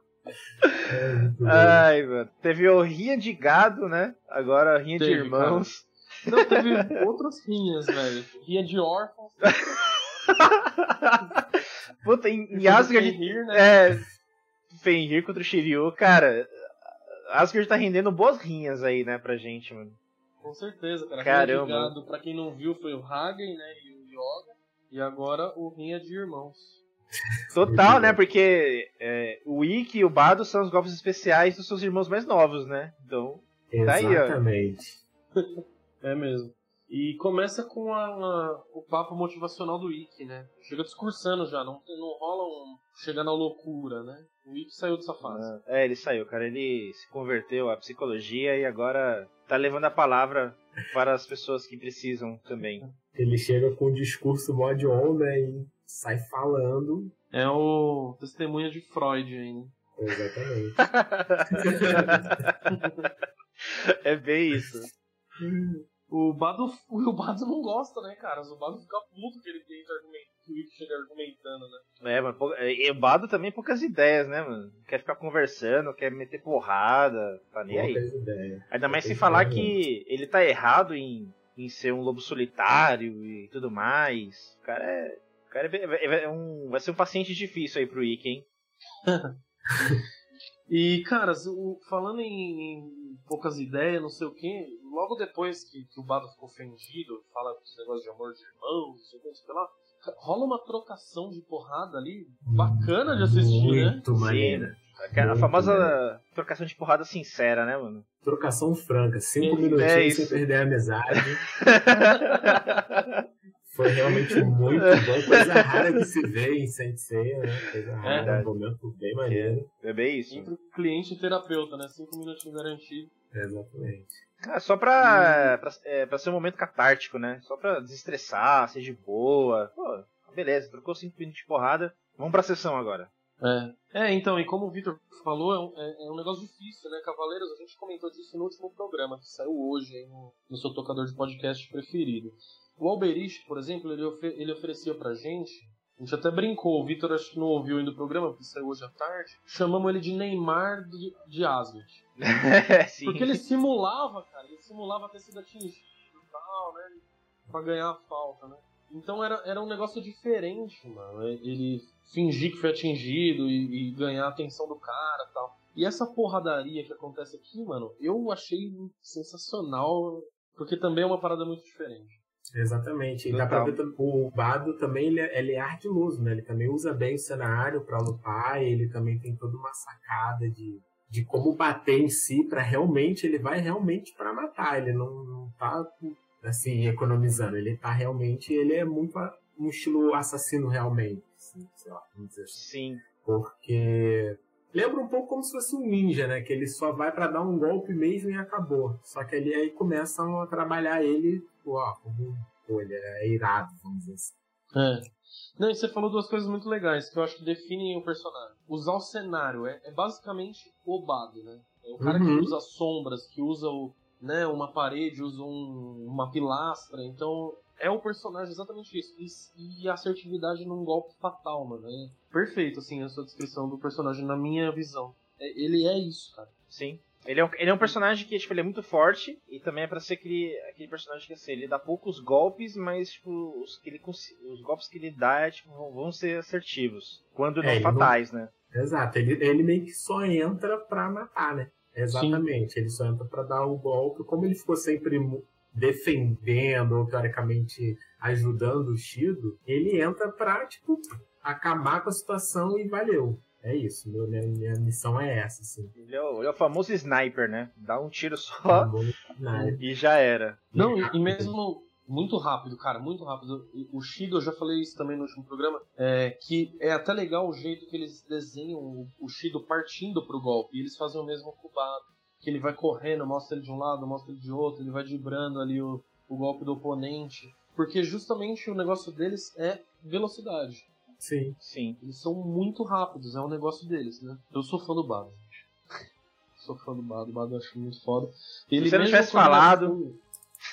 Ai, mano. Teve o rinha de gado, né? Agora rinha de Teve, irmãos. Não, teve outras rinhas, velho. Rinha de órfãos. Puta, em, em Asgard. Fenrir, né? É. Fenrir contra o Shiryu, cara. Asgard tá rendendo boas rinhas aí, né, pra gente, mano. Com certeza, cara. Caramba. Rinha de gado, pra quem não viu, foi o Hagen, né? E o Yoga. E agora o Rinha de Irmãos. Total, né? Porque é, o Ikki e o Bado são os golpes especiais dos seus irmãos mais novos, né? Então, tá aí, ó. Exatamente. É mesmo. E começa com a, a- o papo motivacional do Ikki, né? Chega discursando já, não, tem- não rola um chegar na loucura, né? O Ikki saiu dessa fase. É, ele saiu, cara. Ele se converteu à psicologia e agora tá levando a palavra para as pessoas que precisam também. Ele chega com o discurso mod on, né? E sai falando. É o testemunha de Freud aí, né? Exatamente. é bem isso. O Bado, o Bado não gosta, né, cara? O Bado fica puto que ele tenta argumentar, que o Rick chega argumentando, né? É, mas e o Bado também poucas ideias, né, mano? Quer ficar conversando, quer meter porrada, tá nem aí. Ideias. Ainda mais sem falar que ele tá errado em, em ser um lobo solitário e tudo mais. O cara é. O cara é, é um, vai ser um paciente difícil aí pro Ikki, hein? e, cara, falando em, em, poucas ideias, não sei o que, logo depois que, que o Bado ficou ofendido, fala esse negócio de amor de irmãos, não sei o que, sei lá, rola uma trocação de porrada ali, bacana de assistir, Muito né? Muito maneira. A famosa trocação de porrada sincera, né, mano? Trocação franca, cinco É, minutinhos é sem perder a amizade. Foi realmente muito bom, coisa rara que se vê em Sensei, né? Coisa rara, Verdade. um momento bem maneiro. É bem isso. Entre cliente e terapeuta, né? Cinco minutinhos garantido. Exatamente. Ah, só pra, pra, é, pra ser um momento catártico, né? Só pra desestressar, ser de boa. Pô, beleza, trocou cinco minutos de porrada. Vamos pra sessão agora. É. é, então, e como o Victor falou, é um, é- é um negócio difícil, né? Cavaleiros, a gente comentou disso no último programa, que saiu hoje aí no, no seu tocador de podcast preferido. O Alberich, por exemplo, ele, ofe- ele oferecia pra gente, a gente até brincou, o Victor acho que não ouviu ainda o programa, porque saiu hoje à tarde, chamamos ele de Neymar de, de Asgard. Porque ele simulava, cara, ele simulava ter sido atingido e tal, né? Pra ganhar a falta, né? Então era, era um negócio diferente, mano. Ele fingir que foi atingido e, e ganhar a atenção do cara e tal. E essa porradaria que acontece aqui, mano, eu achei sensacional, porque também é uma parada muito diferente. Exatamente. E dá pra ver o Bado também ele é, ele é ardiloso, né? Ele também usa bem o cenário pra lutar, ele também tem toda uma sacada de, de como bater em si pra realmente, ele vai realmente pra matar. Ele não, não tá assim, economizando. Ele tá realmente, ele é muito um estilo assassino realmente. assim, sei lá, vamos dizer assim. Sim. Porque lembra um pouco como se fosse um ninja, né? Que ele só vai pra dar um golpe mesmo e acabou. Só que ali aí começam a trabalhar ele, tipo, ó, como ele é irado, vamos dizer assim. É. Não, e você falou duas coisas muito legais que eu acho que definem o personagem. Usar o cenário é, é basicamente o Bado, né? É o cara Uhum. que usa sombras, que usa o, né, uma parede, usa um- uma pilastra. Então, é o personagem exatamente isso. E, e a assertividade num golpe fatal, mano. É perfeito, assim, a sua descrição do personagem, na minha visão. É- ele é isso, cara. Sim. Ele é, um, ele é um personagem que tipo, ele é muito forte e também é pra ser aquele, aquele personagem que assim, ele dá poucos golpes, mas tipo, os, que ele, os golpes que ele dá tipo, vão, ser assertivos. Quando não É, ele não- fatais, né? Exato, ele, ele meio que só entra pra matar, né? Exatamente, ele só entra pra dar o golpe. Como ele ficou sempre defendendo, ou teoricamente ajudando o Shido, ele entra pra, tipo, acabar com a situação e valeu. É isso, meu- minha, minha missão é essa, assim. Ele é, o, ele é o famoso sniper, né? Dá um tiro só na- e já era. Não, e, e mesmo muito rápido, cara, muito rápido. O Shido, eu já falei isso também no último programa, é, que é até legal o jeito que eles desenham o, o Shido partindo pro golpe. E eles fazem o mesmo com o Bado. Que ele vai correndo, mostra ele de um lado, mostra ele de outro, ele vai vibrando ali o, o golpe do oponente. Porque justamente o negócio deles é velocidade. Sim. Sim. Eles são muito rápidos, é o negócio deles, né? Eu sou fã do Bado, gente. Sou fã do Bado, o Bado eu acho muito foda. Ele você não mesmo tivesse quando ele falado- assume-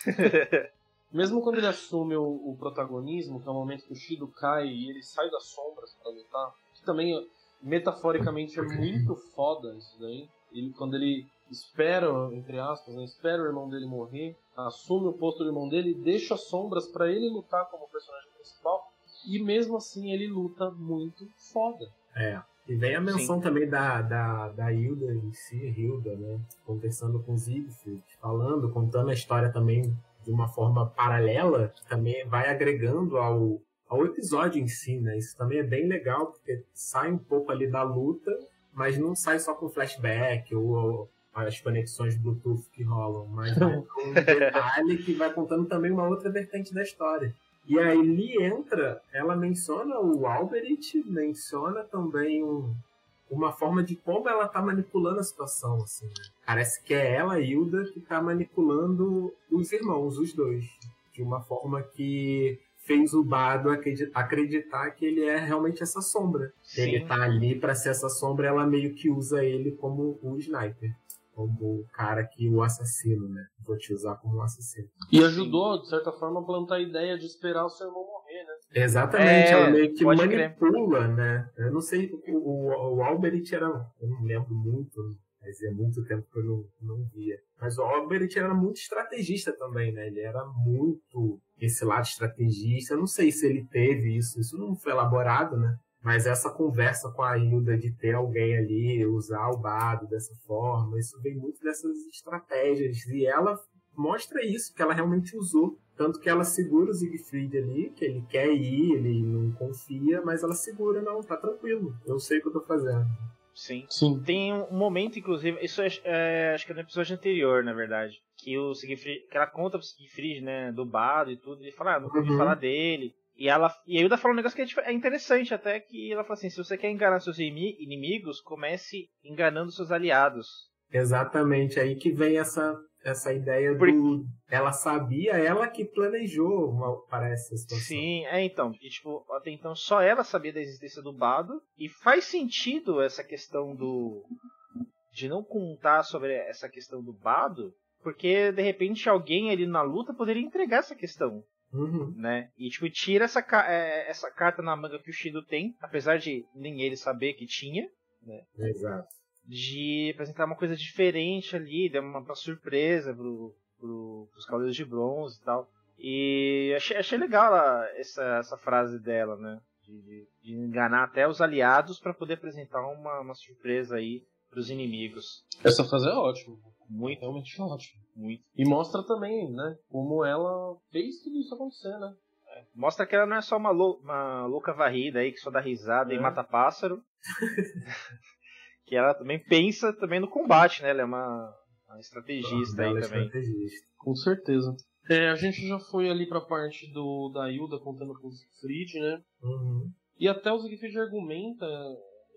mesmo quando ele assume o, o protagonismo, que é o momento que o Shido cai e ele sai das sombras pra lutar, que também metaforicamente é muito foda isso daí. Ele, quando ele espera, entre aspas, né, espera o irmão dele morrer, assume o posto do irmão dele e deixa as sombras pra ele lutar como personagem principal. E mesmo assim ele luta muito foda. É. E vem a menção também da, da, da Hilda em si, Hilda, né? Conversando com Siegfried, falando, contando a história também de uma forma paralela, que também vai agregando ao, ao episódio em si, né? Isso também é bem legal, porque sai um pouco ali da luta, mas não sai só com flashback ou, ou as conexões Bluetooth que rolam, mas com um detalhe que vai contando também uma outra vertente da história. E aí ali entra, ela menciona o Alberich, menciona também um, uma forma de como ela tá manipulando a situação, assim, né? Parece que é ela, Hilda, que tá manipulando os irmãos, os dois. De uma forma que fez o Bardo acreditar que ele é realmente essa sombra. Sim. Ele tá ali para ser essa sombra, ela meio que usa ele como o sniper como o cara que o assassino, né? Vou te usar como um assassino. E ajudou, de certa forma, a plantar a ideia de esperar o seu irmão morrer, né? Exatamente, é, ela meio que manipula, crer. né? Eu não sei, o, o, o Albert era. Eu não lembro muito, mas é muito tempo que eu não, não via. Mas o Albert era muito estrategista também, né? Ele era muito esse lado estrategista. Eu não sei se ele teve isso, isso não foi elaborado, né? Mas essa conversa com a Hilda de ter alguém ali, usar o Bado dessa forma, isso vem muito dessas estratégias. E ela mostra isso, que ela realmente usou. Tanto que ela segura o Siegfried ali, que ele quer ir, ele não confia, mas ela segura, não, tá tranquilo, eu sei o que eu tô fazendo. Sim. Sim. Tem um momento, inclusive, isso é, é, acho que é no episódio anterior, na verdade, que o Siegfried, que ela conta pro Siegfried, né, do Bado e tudo, ele fala, ah, nunca ouvi uhum. falar dele. E ela e a Hilda fala um negócio que é, é interessante até que ela fala assim, se você quer enganar seus inimigos, comece enganando seus aliados. Exatamente, aí que vem essa essa ideia Porque... do ela sabia, ela que planejou, uma, parece a situação. Sim, é então, e, tipo, até então só ela sabia da existência do Bado e faz sentido essa questão do de não contar sobre essa questão do Bado, porque de repente alguém ali na luta poderia entregar essa questão. Uhum. Né? E tipo, tira essa, é, essa carta na manga que o Shido tem, apesar de nem ele saber que tinha. Né? Exato. De apresentar uma coisa diferente ali, dar uma, uma surpresa pro, pro, pros Cavaleiros de Bronze e tal. E achei, achei legal essa, essa frase dela, né? De, de, de enganar até os aliados para poder apresentar uma, uma surpresa aí pros inimigos. Essa frase é ótima. Muito. Realmente ótimo. Muito. E mostra também, né, como ela fez tudo isso acontecer, né? É. Mostra que ela não é só uma, lou uma louca varrida aí que só dá risada é. e mata pássaro. que ela também pensa também no combate, né? Ela é uma, uma estrategista aí é também. Estrategista. Com certeza. É, a gente já foi ali pra parte do, da Hilda contando com o Siegfried, né? Uhum. E até o Siegfried argumenta,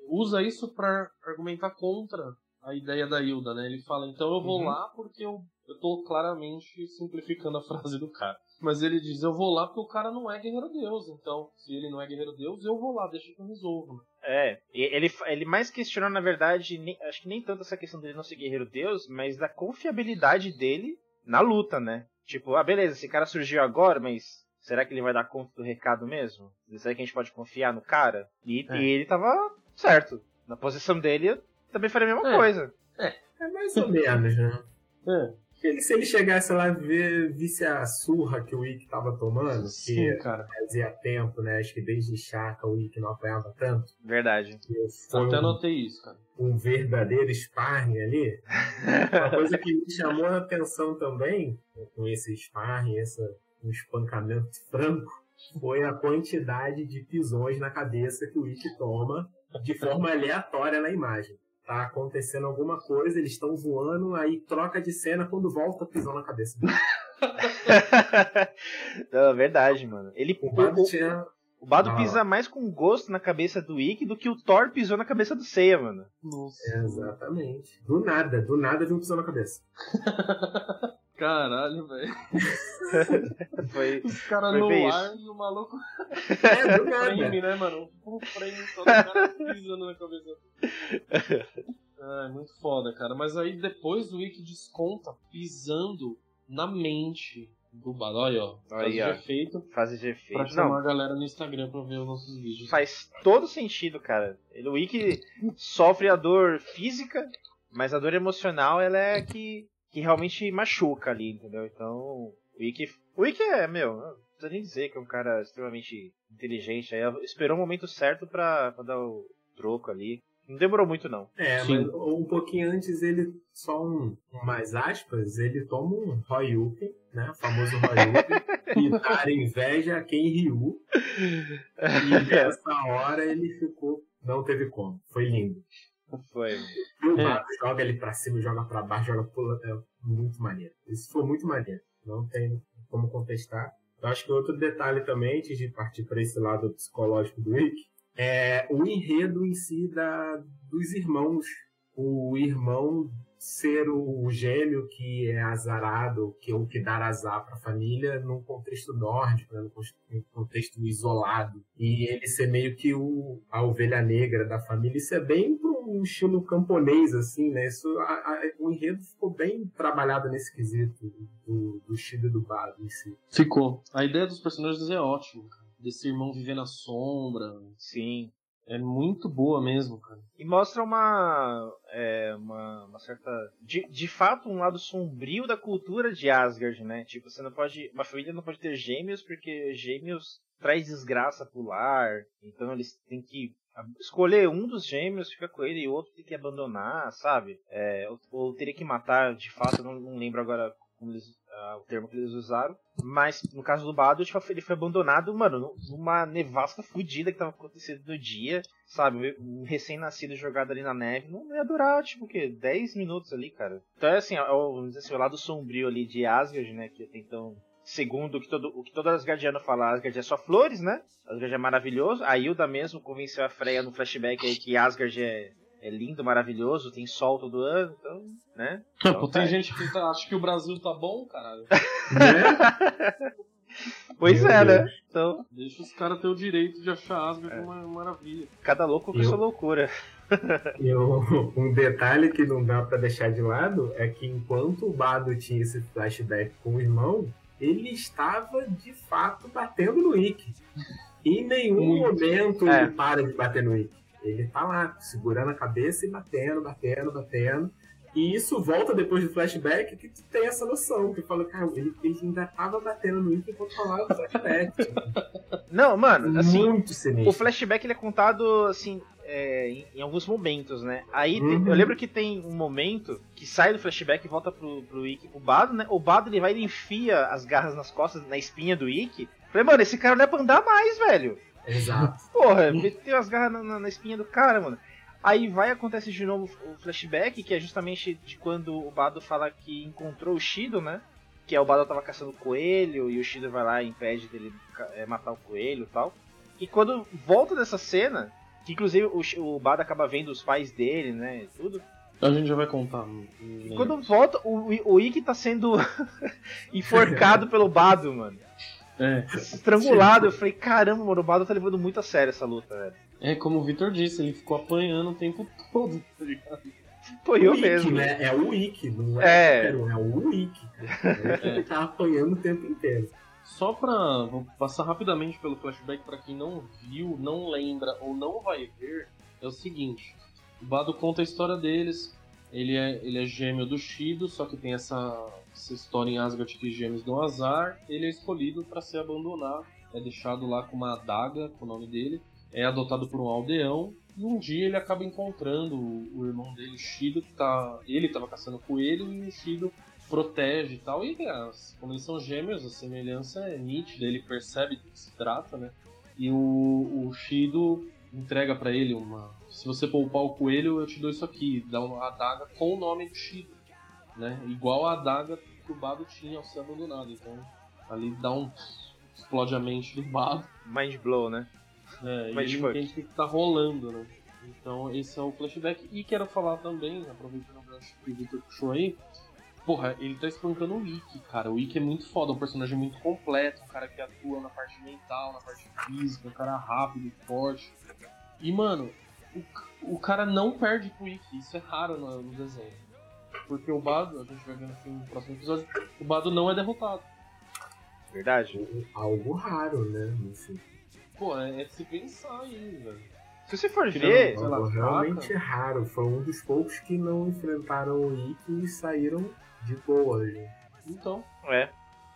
usa isso para argumentar contra a ideia da Hilda, né? Ele fala, então eu vou uhum. lá porque eu, eu tô claramente simplificando a frase do cara. Mas ele diz, eu vou lá porque o cara não é guerreiro deus, então se ele não é guerreiro deus, eu vou lá, deixa que eu resolvo. É, ele, ele mais questionou, na verdade, nem, acho que nem tanto essa questão dele não ser guerreiro deus, mas da confiabilidade dele na luta, né? Tipo, ah, beleza, esse cara surgiu agora, mas será que ele vai dar conta do recado mesmo? Será que a gente pode confiar no cara? E, é. e ele tava certo. Na posição dele, também faria a mesma é. coisa. É. É mais ou menos, né? É. Ele, se ele chegasse lá e visse a surra que o Wick tava tomando, Sim, que cara. fazia tempo, né? Acho que desde Chaka o Wick não apanhava tanto. Verdade. Até um, notei isso, cara. Um verdadeiro sparring ali. Uma coisa que me chamou a atenção também, com esse sparring, essa, um espancamento franco, foi a quantidade de pisões na cabeça que o Wick toma de forma aleatória na imagem tá acontecendo alguma coisa, eles estão voando, aí troca de cena, quando volta, pisão na cabeça. Não, é verdade, mano. Ele, o Bado, o, tinha... o Bado ah. pisa mais com gosto na cabeça do Ikki do que o Thor pisou na cabeça do Seiya, mano. Nossa. Exatamente. Do nada, do nada viu um pisão na cabeça. Caralho, velho. foi. Os caras no ar e o maluco. É, do nada. frame, né, mano? Um frame só do cara pisando na cabeça. É, muito foda, cara. Mas aí depois o Wiki desconta pisando na mente do Bado. Olha, ó. Fase de efeito. Fase de efeito. Pra chamar Não. a galera no Instagram pra ver os nossos vídeos. Faz todo sentido, cara. O Wiki sofre a dor física, mas a dor emocional ela é que que realmente machuca ali, entendeu? Então, o Ikki, o Ikki é, meu, não precisa nem dizer que é um cara extremamente inteligente, aí esperou o momento certo pra, pra dar o troco ali. Não demorou muito, não. É, Sim. mas um pouquinho antes ele, só um, mais aspas, ele toma um Royuken, né? O famoso Royuken, e dar inveja a quem riu. E nessa hora ele ficou, não teve como. Foi lindo. Foi. E o é. joga ele pra cima, joga pra baixo, joga pula. É muito maneiro. Isso foi muito maneiro. Não tem como contestar. Eu acho que outro detalhe também, antes de partir para esse lado psicológico do Rick, é o enredo em si da, dos irmãos o irmão ser o gêmeo que é azarado, que é o que dá azar para a família num contexto nórdico, né, num contexto isolado. E ele ser meio que o, a ovelha negra da família. Isso é bem para um estilo camponês, assim, né? Isso, a, a, o enredo ficou bem trabalhado nesse quesito do, do estilo do Bado em si. Ficou. A ideia dos personagens é ótima, Desse irmão viver na sombra. Sim. É muito boa mesmo, cara. E mostra uma, é, uma, uma, certa. De, de fato, um lado sombrio da cultura de Asgard, né? Tipo, você não pode. Uma família não pode ter gêmeos, porque gêmeos traz desgraça pro lar. Então eles têm que escolher um dos gêmeos, fica com ele, e o outro tem que abandonar, sabe? É, ou, ou teria que matar, de fato, não, não lembro agora eles, uh, o termo que eles usaram. Mas no caso do Bado, tipo, ele foi abandonado, mano, numa nevasca fodida que tava acontecendo no dia, sabe? Um recém-nascido jogado ali na neve. Não ia durar, tipo, o quê? 10 minutos ali, cara. Então é assim, é o, vamos dizer assim, o lado sombrio ali de Asgard, né? Que até então segundo o que todo, o que todo Asgardiano fala, Asgard é só flores, né? Asgard é maravilhoso. A Hilda mesmo convenceu a Freya no flashback aí que Asgard é, é lindo, maravilhoso, tem sol todo ano, então, né? Então, Pô, tem tá. gente que tá, acha que o Brasil tá bom, caralho. Né? pois Meu é, Deus. né? Então, Deixa os caras ter o direito de achar Asgard uma maravilha. cada louco com Eu- sua loucura. E um detalhe que não dá pra deixar de lado é que enquanto o Bado tinha esse flashback com o irmão, ele estava de fato batendo no Ikki. Em nenhum Muito. momento É. ele para de bater no Ikki. Ele tá lá, segurando a cabeça e batendo, batendo, batendo. E isso volta depois do flashback que tu tem essa noção. Que fala, cara, ele, ele ainda tava batendo no Ikki enquanto falava o flashback. Não, mano, assim, muito sinistro. o flashback ele é contado assim é, em, em alguns momentos, né? Aí tem- Uhum. eu lembro que tem um momento que sai do flashback e volta pro, pro Ikki, pro Bado, né? O Bado ele vai e enfia as garras nas costas, na espinha do Ikki. Falei, mano, esse cara não é pra andar mais, velho. Exato. Porra, meteu as garras na, na- na espinha do cara, mano. Aí vai acontece de novo o flashback, que é justamente de quando o Bado fala que encontrou o Shido, né? Que é o Bado tava caçando coelho e o Shido vai lá e impede dele é, matar o coelho e tal. E quando volta dessa cena, que inclusive o, o Bado acaba vendo os pais dele, né? E tudo. A gente já vai contar. E quando volta, o, o Ikki tá sendo enforcado pelo Bado, mano. É, Estrangulado. Eu falei, caramba, mano, o Bado tá levando muito a sério essa luta, velho. é, como o Victor disse, ele ficou apanhando o tempo todo, tá ligado? Foi eu o mesmo. né? É o Ikki, não É. é, um, é o Ikki. cara. Ele tá apanhando o tempo inteiro. Só pra. Vou passar rapidamente pelo flashback pra quem não viu, não lembra ou não vai ver. É o seguinte: o Bado conta a história deles. Ele é, ele é gêmeo do Shido, só que tem essa, essa história em Asgard que gêmeos dão azar. Ele é escolhido pra ser abandonado. É deixado lá com uma adaga, com o nome dele. É adotado por um aldeão. E um dia ele acaba encontrando o, irmão dele, Shido, que tá. Ele tava caçando coelho e o Shido protege e tal. E as, como eles são gêmeos, a semelhança é nítida, ele percebe do que se trata, né? E o, o Shido entrega pra ele uma. Se você poupar o coelho, eu te dou isso aqui. Dá uma adaga com o nome do Shido. Né? Igual a adaga que o Bado tinha ao ser abandonado. Então ali dá um. explode a mente do Bado. Mind blow, né? É, e Mas ele foi. entende o que tá rolando, né? Então esse é o flashback. E quero falar também, aproveitando o gancho que o Victor puxou aí, porra, ele tá espancando o Ikki, cara. O Ikki é muito foda, um personagem muito completo, um cara que atua na parte mental, na parte física, um cara rápido, forte. E, mano, o, o cara não perde pro Ikki, isso é raro no, no desenho. Porque o Bado, a gente vai ver no, no próximo episódio, o Bado não é derrotado. Verdade. Algo raro, né? Enfim, Pô, é, é de se pensar aí, velho. Se você for Tirando- ver, lá, realmente faca. raro. Foi um dos poucos que não enfrentaram o Ikki e saíram de boa. gente. Então, é.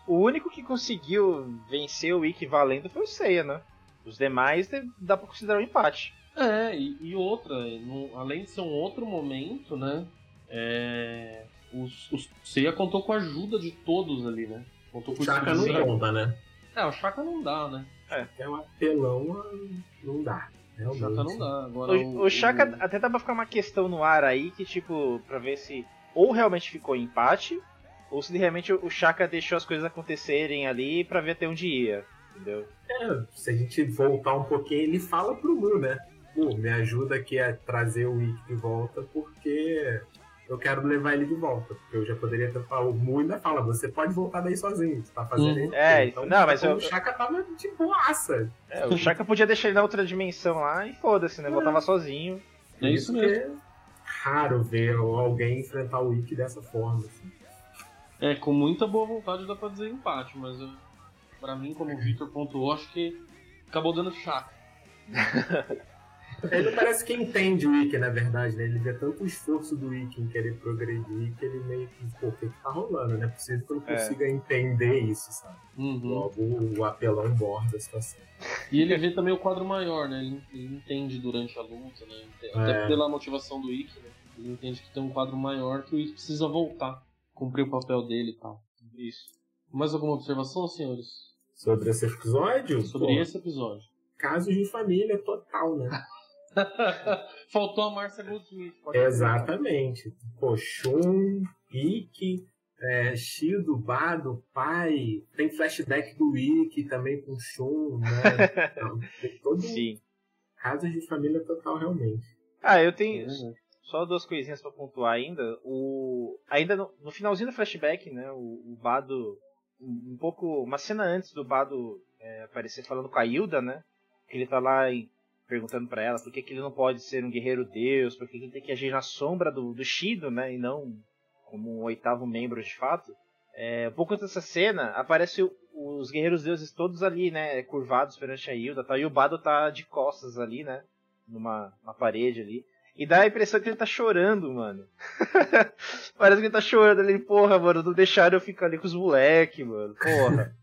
O único que conseguiu vencer o Ikki valendo foi o Seiya, né? Os demais de- dá pra considerar um empate. É, e, e outra, não- além de ser um outro momento, né? É, os, os, Seiya contou com a ajuda de todos ali, né? Contou com O Chaka não conta, né? É, o Chaka não dá, né? É um apelão, não dá. O. Chaka não dá. Agora, O, o Shaka até dá pra ficar uma questão no ar aí que, tipo, pra ver se ou realmente ficou empate, ou se realmente o Shaka deixou as coisas acontecerem ali pra ver até onde ia. Entendeu? É, se a gente voltar um pouquinho, ele fala pro Mu, né? pô, me ajuda aqui a trazer o Ikki de volta, porque eu quero levar ele de volta. Porque eu já poderia ter falado. O Mu ainda fala, você pode voltar daí sozinho. Você tá fazendo Uhum. isso. É, então, não, mas então eu- o Chaka tava de boaça. É, o Shaka podia deixar ele na outra dimensão lá e foda-se, né? Voltava sozinho. É isso que mesmo. É raro ver alguém enfrentar o Ikki dessa forma. assim. É, com muita boa vontade dá pra dizer empate, mas eu, pra mim, como o Victor pontuou, acho que acabou dando chato. Ele parece que entende o Ikki, na verdade, né? Ele vê tanto o esforço do Ikki em querer progredir que ele meio que, pô, o que que tá rolando? Não é possível que eu não É. consiga entender isso, sabe? Uhum. Logo, o apelão borda a situação. E ele vê também o quadro maior, né? Ele, ele entende durante a luta, né? Até É. pela motivação do Ikki, né? Ele entende que tem um quadro maior que o Ikki precisa voltar, cumprir o papel dele e tal. Isso. Mais alguma observação, senhores? Sobre esse episódio, Sobre pô, esse episódio. casos de família total, né? Faltou a Márcia Goldsmith. Exatamente. Pô, Shun, Ikki, é, Shido, Bado, pai. Tem flashback do Ikki também com Shun, né? Então, tem todo um Sim. casos de família total, realmente. Ah, eu tenho só duas coisinhas pra pontuar ainda. O ainda no, no finalzinho do flashback, né, o, o Bado um, um pouco uma cena antes do Bado é, aparecer falando com a Hilda, né? Que ele tá lá em- perguntando pra ela por que, que ele não pode ser um guerreiro deus, por que, ele tem que agir na sombra do, do Shido, né, e não como um oitavo membro de fato. É, pouco antes dessa cena, aparece o- os guerreiros deuses todos ali, né, curvados perante a Hilda, tá? e o Bado tá de costas ali, né, numa uma parede ali. E dá a impressão que ele tá chorando, mano. Parece que ele tá chorando ali, porra, mano, não deixaram eu ficar ali com os moleque, mano. Porra.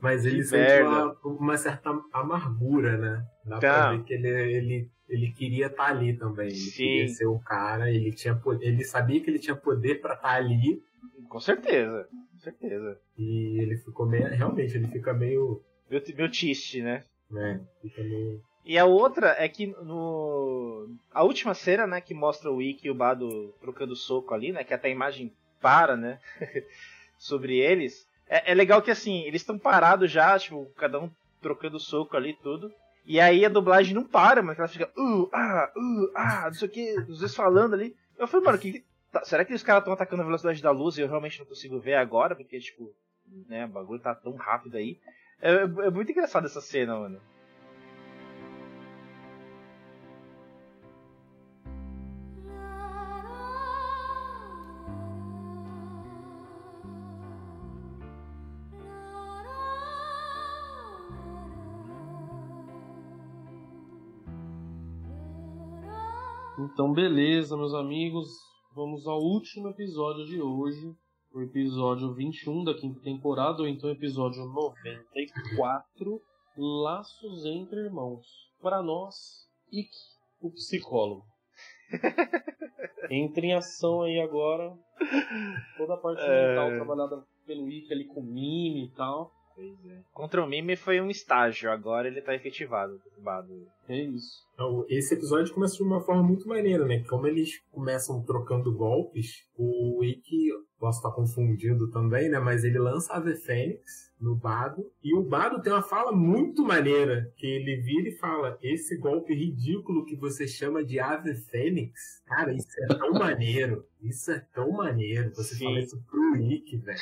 Mas ele sente uma, uma certa amargura, né? Dá Tá. pra ver que ele, ele, ele queria estar ali também. Ele Sim. queria ser o cara, ele, tinha, ele sabia que ele tinha poder pra estar ali. com certeza. Com certeza. E ele ficou meio. Realmente, ele fica meio. Meu, meu tiste, né? Né? Fica meio. E a outra é que no. A última cena, né, que mostra o Ikki e o Bado trocando soco ali, né? Que até a imagem para, né? sobre eles. É, é legal que assim, eles estão parados já, tipo, cada um trocando soco ali tudo. E aí a dublagem não para, mas ela fica, uh, ah, uh, ah, não sei o que, os dois falando ali. Eu falei, mano, que, tá- será que os caras estão atacando a velocidade da luz e eu realmente não consigo ver agora? Porque, tipo, né, o bagulho tá tão rápido aí. É, é- é muito engraçado essa cena, mano. Então, beleza, meus amigos. Vamos ao último episódio de hoje. O episódio 21 da quinta temporada, ou então episódio 94. Laços entre irmãos. Para nós, Ikki, o psicólogo. Entra em ação aí agora. Toda a parte É. mental trabalhada pelo Ikki ali com Mimi e tal. Contra o Mime foi um estágio, agora ele tá efetivado. Bado. É isso. Então, esse episódio começa de uma forma muito maneira, né? Como eles começam trocando golpes, o Ikki, posso estar confundindo também, né? Mas ele lança a Ave Fênix no Bado. E o Bado tem uma fala muito maneira, que ele vira e fala, esse golpe ridículo que você chama de Ave Fênix, cara, isso é tão maneiro. Isso é tão maneiro. Você Sim. fala isso pro Ikki, velho.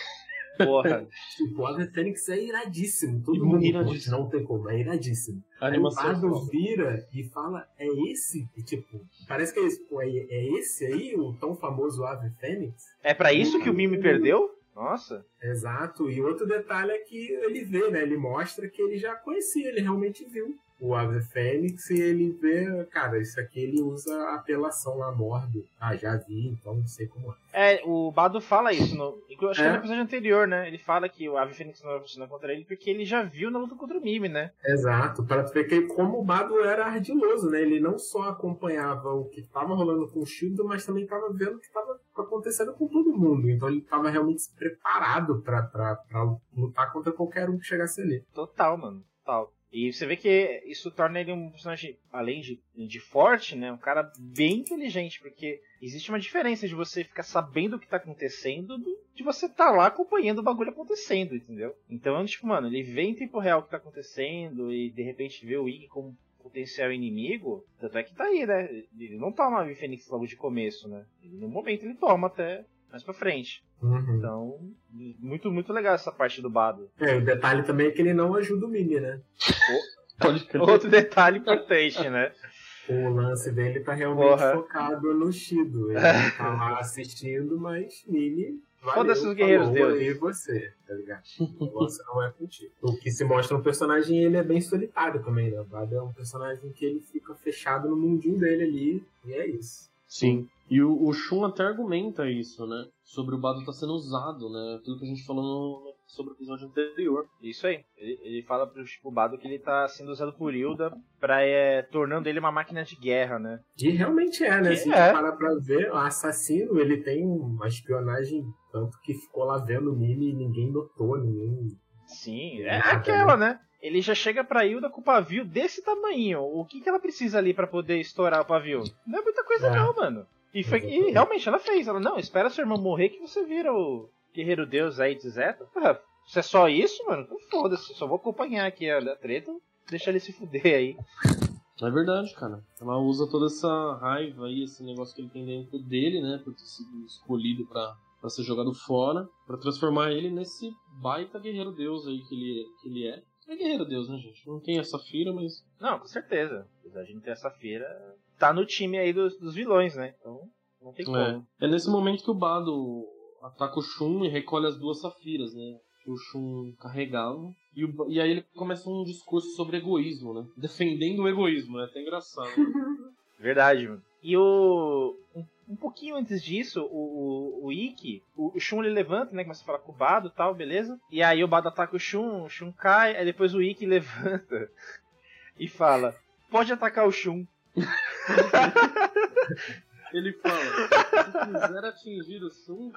Porra. Tipo, o Ave Fênix é iradíssimo. Todo E mundo iradíssimo. não tem como, é iradíssimo. A Aí o animação. é Bardo foda. vira e fala, é esse? E, tipo, parece que é esse, pô, é, é esse aí, o tão famoso Ave Fênix? É pra isso que o Mime perdeu? Nossa. Exato, e outro detalhe é que ele vê, né? Ele mostra que ele já conhecia, ele realmente viu o Ave Fênix e ele vê, cara, isso aqui ele usa a apelação lá, mordo. Ah, já vi, então não sei como é. É, o Bado fala isso. No, acho que é É? no episódio anterior, né? Ele fala que o Ave Fênix não vai funcionar contra ele porque ele já viu na luta contra o Mime, né? Exato, para ver que como o Bado era ardiloso, né? Ele não só acompanhava o que estava rolando com o Shield, mas também estava vendo o que estava acontecendo com todo mundo. Então ele estava realmente preparado para lutar contra qualquer um que chegasse ali. Total, mano. Total. E você vê que isso torna ele um personagem, além de, de forte, né? Um cara bem inteligente, porque existe uma diferença de você ficar sabendo o que tá acontecendo do- de você tá lá acompanhando o bagulho acontecendo, entendeu? Então, tipo, mano, ele vê em tempo real o que tá acontecendo e de repente vê o Iggy como potencial inimigo, tanto é que tá aí, né? Ele não toma a Fênix logo de começo, né? no momento ele toma até mais pra frente. Uhum. Então, muito, muito legal essa parte do Bado. É, o detalhe também é que ele não ajuda o Mimi, né? Outro detalhe importante, né? O lance dele tá realmente Porra. focado no Shido. Ele tá lá assistindo, mas Mimi. Foda-se os guerreiros deuses. E você, tá ligado? O negócio não é contigo. O que se mostra um personagem, ele é bem solitário também, né? O Vado é um personagem que ele fica fechado no mundinho dele ali, e é isso. Sim. E o, o Shun até argumenta isso, né? Sobre o Bado tá sendo usado, né? Tudo que a gente falou no, sobre o episódio anterior. Isso aí. Ele, ele fala pro tipo, Bado que ele tá sendo usado por Hilda pra é, tornando ele uma máquina de guerra, né? E realmente é, né? Que Se é. a gente parar pra ver, o assassino, ele tem uma espionagem, tanto que ficou lá vendo o Mimi e ninguém notou, ninguém. Sim, é aquela, né? Ele já chega pra Hilda com o pavio desse tamanho. O que, que ela precisa ali pra poder estourar o pavio? Não é muita coisa, É. não, mano. E, foi, e realmente ela fez. Ela, não, espera seu irmão morrer que você vira o guerreiro deus aí de Zeta. Porra, se é só isso, mano, então foda-se. Só vou acompanhar aqui a, a treta. Deixa ele se fuder aí. É verdade, cara. Ela usa toda essa raiva aí, esse negócio que ele tem dentro dele, né? Por ter sido escolhido pra, pra ser jogado fora, pra transformar ele nesse baita guerreiro deus aí que ele, que ele é. É guerreiro deus, né, gente? Não tem essa fira, mas. Não, com certeza. Apesar de não ter essa feira, tá no time aí dos, dos vilões, né? Então, não tem como. É. é nesse momento que o Bado ataca o Shun e recolhe as duas safiras, né? Que o Shun carregava. E, o e aí ele começa um discurso sobre egoísmo, né? Defendendo o egoísmo, é até engraçado. Verdade, mano. E o. Um, um pouquinho antes disso, o, o, o Ikki, o, o Shun ele levanta, né? Começa a falar com o Bado e tal, beleza? E aí o Bado ataca o Shun, o Shun cai, aí depois o Ikki levanta e fala: Pode atacar o Shun. Ele fala: se quiser atingir o Shun,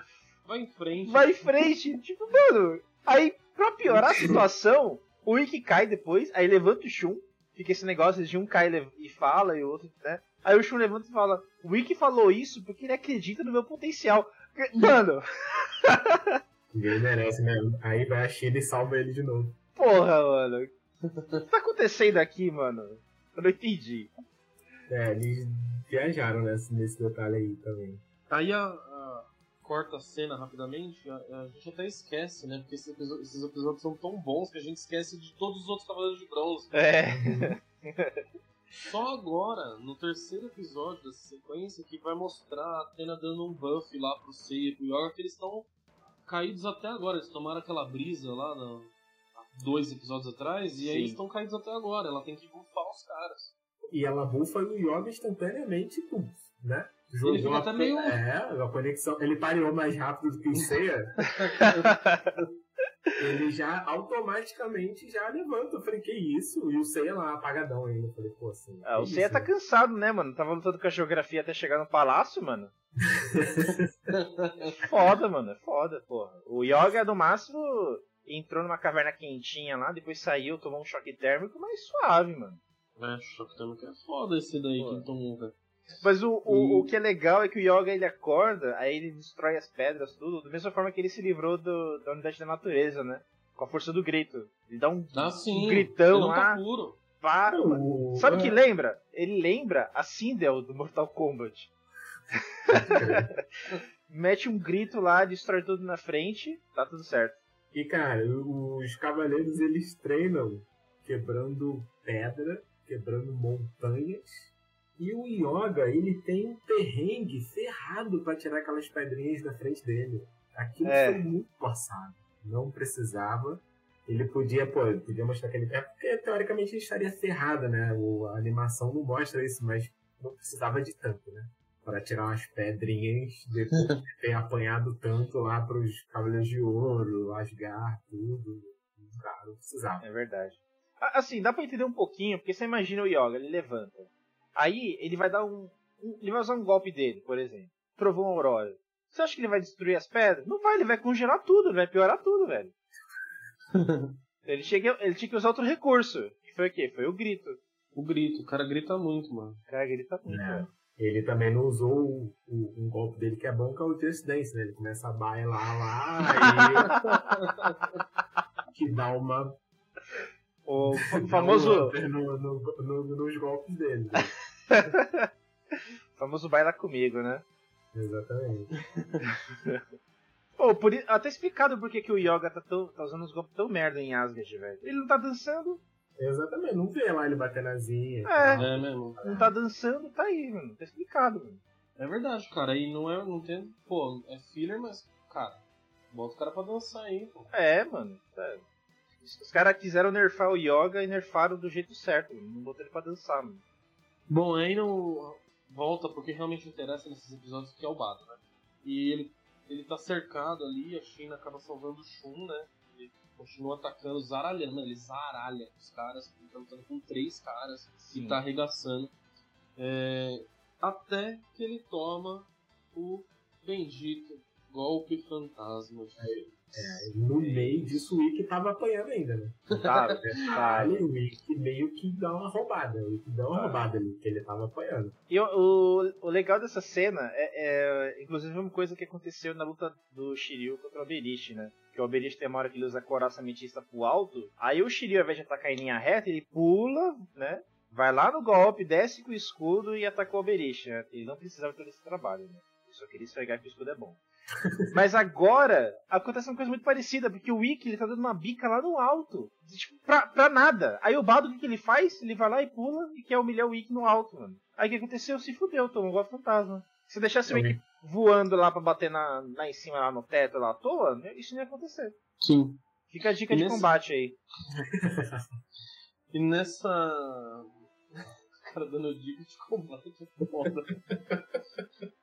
vai em frente. Vai em frente. tipo, mano. Aí, pra piorar a situação, o Ikki cai depois, aí levanta o Shun. Fica esse negócio de um cai e e fala e o outro, né? Aí o Shun levanta e fala: O Ikki falou isso porque ele acredita no meu potencial. Mano, Ninguém merece mesmo. Aí vai a China e salva ele de novo. Porra, mano. O que tá acontecendo aqui, mano? Eu não entendi. É, eles viajaram nesse, nesse detalhe aí também. Aí a, a- corta a cena rapidamente, a, a gente até esquece, né? Porque esses episódios são tão bons que a gente esquece de todos os outros Cavaleiros de Bronze. É. Só agora, no terceiro episódio dessa sequência, que vai mostrar a Atena dando um buff lá pro Seiya e pro Yoga, que eles estão caídos até agora. Eles tomaram aquela brisa lá no, há dois episódios atrás, e aí Sim. eles estão caídos até agora. Ela tem que buffar os caras. E ela bufa o Yoga instantaneamente, pum, né? Ele fica a- até meio- É, a conexão. Ele pareou mais rápido do que o Seiya. ele já automaticamente já levanta. Eu falei, que isso? E o Seiya lá, apagadão ainda. Eu falei, pô, assim. Ah, o Seiya isso, tá né? cansado, né, mano? Tava lutando com a geografia até chegar no palácio, mano. foda, mano. É foda, porra. O Yoga, no máximo, entrou numa caverna quentinha lá, depois saiu, tomou um choque térmico, mas suave, mano. É, choque térmico é foda esse daí Pô. que tomou, velho. Mas o, o, E- o que é legal é que o Yoga ele acorda, aí ele destrói as pedras, tudo, da mesma forma que ele se livrou do- da unidade da natureza, né? Com a força do grito. Ele dá um, Ah, sim. um gritão lá, tá puro. para, mano. Sabe o que é, lembra? Ele lembra a Sindel do Mortal Kombat. Mete um grito lá, destrói tudo na frente, tá tudo certo. E, cara, os cavaleiros eles treinam quebrando pedra, quebrando montanhas. E o Yoga, ele tem um perrengue ferrado pra tirar aquelas pedrinhas da frente dele. Aquilo É. foi muito forçado. Não precisava. Ele podia, pô, ele podia mostrar aquele pé, porque teoricamente ele estaria ferrado, né? O, a animação não mostra isso, mas não precisava de tanto, né? Para tirar umas pedrinhas depois de ter apanhado tanto lá pros Cavaleiros de Ouro, Asgard, tudo. Cara, não precisava. É verdade. Assim, dá pra entender um pouquinho, porque você imagina o Yoga, ele levanta. Aí ele vai dar um. um- ele vai usar um golpe dele, por exemplo. Provou uma aurora. Você acha que ele vai destruir as pedras? Não vai, ele vai congelar tudo, ele vai piorar tudo, velho. ele, chega, ele tinha que usar outro recurso. Que foi o quê? Foi o grito. O grito, o cara grita muito, mano. O cara grita muito, É. velho. Ele também não usou o, o- um golpe dele que é bom, que é o Just Dance, né? Ele começa a bailar lá e que dá uma O famoso. No, no, no, nos golpes dele. famoso baila comigo, né? Exatamente. Pô, por, até explicado por que, que o Yoga tá, tão, tá usando uns golpes tão merda em Asgard, velho. Ele não tá dançando. Exatamente, não vê lá ele bater na zinha. É, É mesmo. não tá dançando, tá aí, mano. Tá explicado, mano. É verdade, cara. E não é. Não tem. Pô, é filler, mas, cara, bota o cara pra dançar aí, pô. É, mano. tá. Os caras quiseram nerfar o Yoga e nerfaram do jeito certo. Não botou ele pra dançar, mano. Bom, aí não. Volta porque realmente interessa nesses episódios que é o Bado, né? E ele, ele tá cercado ali, a China acaba salvando o Shun, né? Ele continua atacando, zaralhando, ele zaralha os caras, ele tá lutando com três caras Sim. e tá arregaçando. É, até que ele toma o bendito golpe fantasma. É, no meio disso, o Wiki tava apanhando ainda, né? Tá, tá. O Wiki meio que dá uma roubada. O Wiki dá uma Ah. roubada ali, que ele tava apanhando. E o, o, legal dessa cena é, é, inclusive, uma coisa que aconteceu na luta do Shiryu contra o Alberish, né? Que o Alberish tem uma hora que ele usa a coraça ametista pro alto, aí o Shiryu, ao invés de atacar em linha reta, ele pula, né? Vai lá no golpe, desce com o escudo e ataca o Alberish, né? Ele não precisava ter esse trabalho, né? Ele só queria esfregar que o escudo é bom. Mas agora acontece uma coisa muito parecida, porque o Ikki ele tá dando uma bica lá no alto. Tipo, pra, pra nada. Aí o Bado o que, que ele faz? Ele vai lá e pula e quer humilhar o Ikki no alto, mano. Aí o que aconteceu? Se fudeu, tomou um golpe fantasma. Se deixasse o. Ikki voando lá pra bater na, lá em cima, lá no teto, lá à toa, isso não ia acontecer. Sim. Fica a dica E de nesse- combate aí. E nessa. O cara dando dica de combate é foda.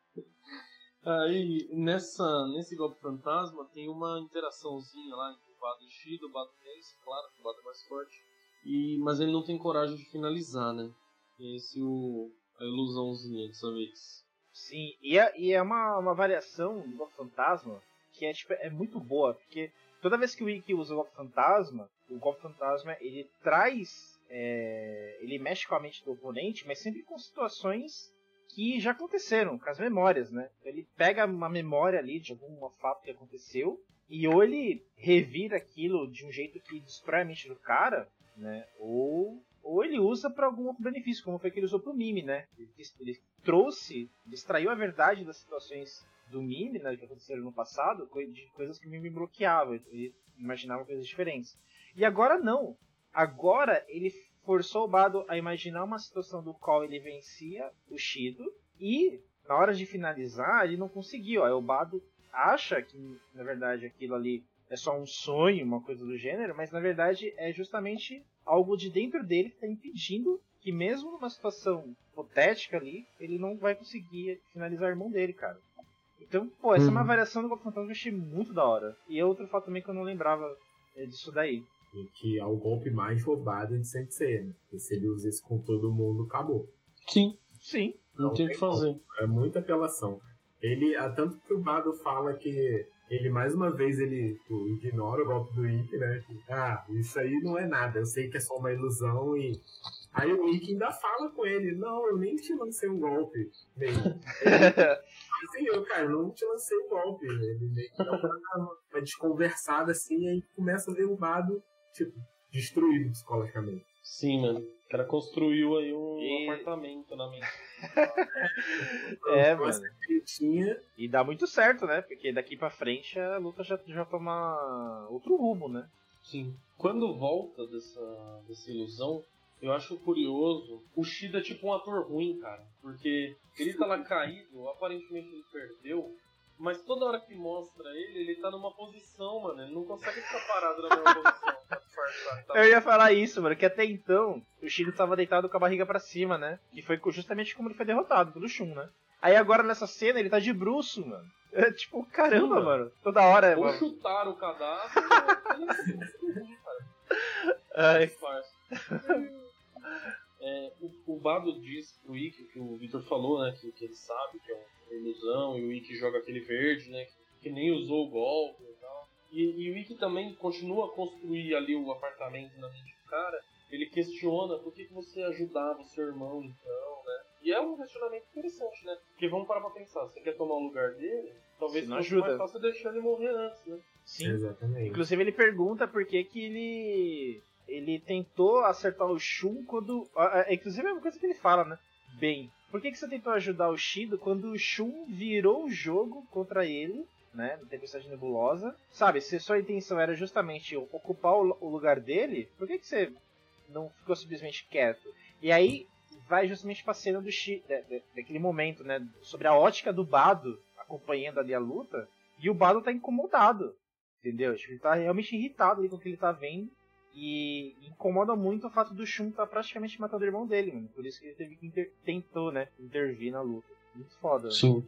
Aí, nessa, nesse golpe fantasma, tem uma interaçãozinha lá entre o Bado Shido, o Bado vence, claro, que o Bado é mais forte. E, mas ele não tem coragem de finalizar, né? Esse é o, a ilusãozinha dessa vez. Sim, e é, e é uma, uma variação do golpe fantasma que é, tipo, é muito boa, porque toda vez que o Ikki usa o golpe fantasma, o golpe fantasma ele traz. é, ele mexe com a mente do oponente, mas sempre com situações que já aconteceram, com as memórias, né? Ele pega uma memória ali de algum fato que aconteceu, e ou ele revira aquilo de um jeito que destrói a mente do cara, né? Ou, ou ele usa para algum outro benefício, como foi que ele usou pro Mime, né? Ele, ele trouxe, ele extraiu a verdade das situações do Mime, né, que aconteceram no passado, de coisas que o Mime bloqueava, ele imaginava coisas diferentes. E agora não. Agora ele forçou o Bado a imaginar uma situação do qual ele vencia o Shido e na hora de finalizar ele não conseguiu. Aí o Bado acha que na verdade aquilo ali é só um sonho, uma coisa do gênero, mas na verdade é justamente algo de dentro dele que está impedindo que mesmo numa situação hipotética ali, ele não vai conseguir finalizar o irmão dele, cara. Então, pô, essa é uma Uhum. variação do Golpe Fantasma que eu achei muito da hora. E é outro fato também que eu não lembrava é, disso daí. E que é o golpe mais roubado de Sensei, né? Porque se ele usa isso com todo mundo, acabou. Sim, Sim. não Não tem o que fazer. É muita apelação. Ele, há tanto que o Bado fala que ele, mais uma vez, ele tipo, ignora o golpe do Ikki, né? Ah, isso aí não é nada, eu sei que é só uma ilusão e... Aí o Ikki ainda fala com ele, não, eu nem te lancei um golpe. Meio. Assim, eu, cara, eu não te lancei um golpe. Ele meio que dá uma, uma desconversada assim, e aí começa a ver o Bado, tipo, destruído psicologicamente. Sim, mano. O cara construiu aí um E- apartamento na mente. É, Então, mano. Tinha E dá muito certo, né? Porque daqui pra frente a luta já, já toma outro rumo, né? Sim. Quando volta dessa, dessa ilusão, eu acho curioso. O Shida é tipo um ator ruim, cara. Porque ele tá lá caído, aparentemente ele perdeu. Mas toda hora que mostra ele, ele tá numa posição, mano. Ele não consegue ficar parado na mesma posição. pra disfarçar, tá? Eu ia falar isso, mano, que até então o Shiro tava deitado com a barriga pra cima, né? Que foi justamente como ele foi derrotado pelo Shun, né? Aí agora nessa cena ele tá de bruço, mano. É tipo, caramba, Sim, mano. mano. Toda hora, Ou mano. chutar o cadáver, ou ele é ruim, cara. Ai. É, o, o Bado diz pro Ikki, que o Victor falou, né, que, que ele sabe que é uma ilusão, e o Ikki joga aquele verde, né, que, que nem usou o golpe e tal. E, e o Ikki também continua a construir ali o apartamento na mente do cara. Ele questiona por que, que você ajudava o seu irmão então, né? E é um questionamento interessante, né? Porque vamos parar pra pensar, você quer tomar o lugar dele? Talvez Você não fosse ajuda. mais fácil deixar ele morrer antes, né? sim. Exatamente. Inclusive ele pergunta por que que ele ele tentou acertar o Shun quando. Inclusive é uma coisa que ele fala, né? Bem, por que, que você tentou ajudar o Shido quando o Shun virou o jogo contra ele, né? Na Tempestade Nebulosa? Sabe, se sua intenção era justamente ocupar o lugar dele, por que, que você não ficou simplesmente quieto? E aí vai justamente pra cena do Shido, daquele momento, né? Sobre a ótica do Bado acompanhando ali a luta. E o Bado tá incomodado. Entendeu? Tipo, ele tá realmente irritado ali com o que ele tá vendo. E incomoda muito o fato do Shun tá praticamente matando o irmão dele, mano. Por isso que ele teve que inter... tentou, né, intervir na luta. Muito foda. Sim.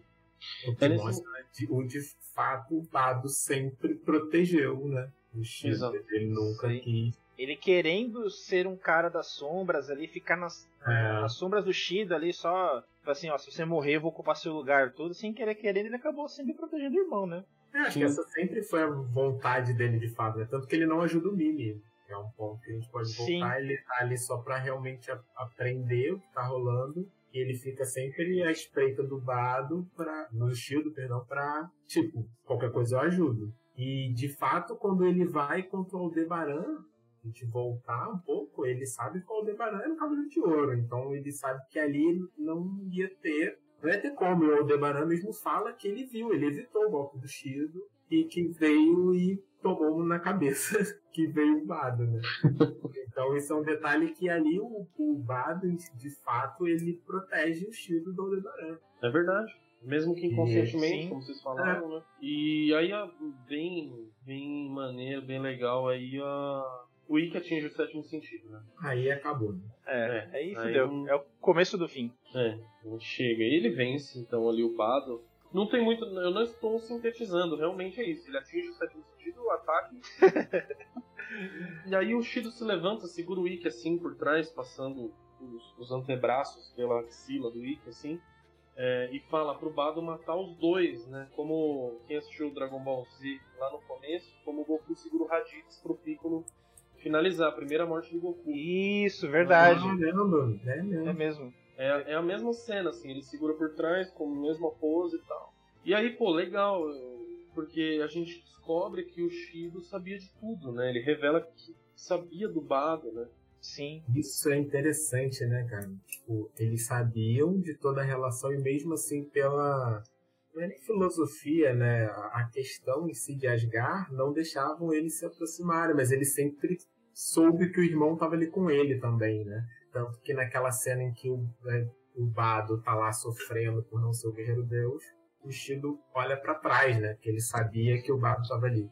O que mostra de, o de fato o Bado sempre protegeu, né? O Shun. Ele nunca Sim. quis. Ele querendo ser um cara das sombras ali, ficar nas, é. nas sombras do Shido ali, só assim, ó, se você morrer, eu vou ocupar seu lugar todo, sem querer querendo, ele acabou sempre protegendo o irmão, né? É, acho Sim. que essa sempre foi a vontade dele de fato, né? Tanto que ele não ajuda o Mimi é um ponto que a gente pode voltar. Sim. Ele tá ali só para realmente aprender o que tá rolando. E ele fica sempre à espreita do Bado, pra, no estilo, perdão, pra, tipo, qualquer coisa eu ajudo. E, de fato, quando ele vai contra o Aldebaran, a gente voltar um pouco, ele sabe que o Aldebaran é um Cavaleiro de Ouro. Então, ele sabe que ali não ia ter, não ia ter como. O Aldebaran mesmo fala que ele viu, ele evitou o golpe do Shido e que veio e tomou na cabeça que veio o Bado, né? então isso é um detalhe que ali o, o Bado, de fato, ele protege o estilo do Aldebaran. É verdade. Mesmo que inconscientemente, como vocês falaram, é. né? E aí, bem, bem maneiro, bem legal, aí a... o Ikki atinge o sétimo sentido, né? Aí acabou, né? É, é aí fudeu. É o começo do fim. É, chega. E ele vence, então, ali o Bado. Não tem muito. Eu não estou sintetizando, realmente é isso. Ele atinge o sétimo sentido, o ataque. e aí o Shido se levanta, segura o Ikki assim por trás, passando os, os antebraços pela axila do Ikki assim. É, e fala pro Bado matar os dois, né? Como quem assistiu o Dragon Ball Z lá no começo, como o Goku segura o Raditz pro Piccolo finalizar a primeira morte do Goku. Isso, verdade. Ah, é mesmo. É mesmo. É, é a mesma cena, assim, ele segura por trás, com a mesma pose e tal. E aí, pô, legal, porque a gente descobre que o Shido sabia de tudo, né? Ele revela que sabia do Bado, né? Sim. Isso é interessante, né, cara? Tipo, eles sabiam de toda a relação e mesmo assim pela não é nem filosofia, né? A questão em si de Asgard não deixavam eles se aproximarem, mas ele sempre soube que o irmão estava ali com ele também, né? Tanto que naquela cena em que o, né, o Bado tá lá sofrendo por não ser o Guerreiro Deus, o Shido olha para trás, né? Que ele sabia que o Bado tava ali.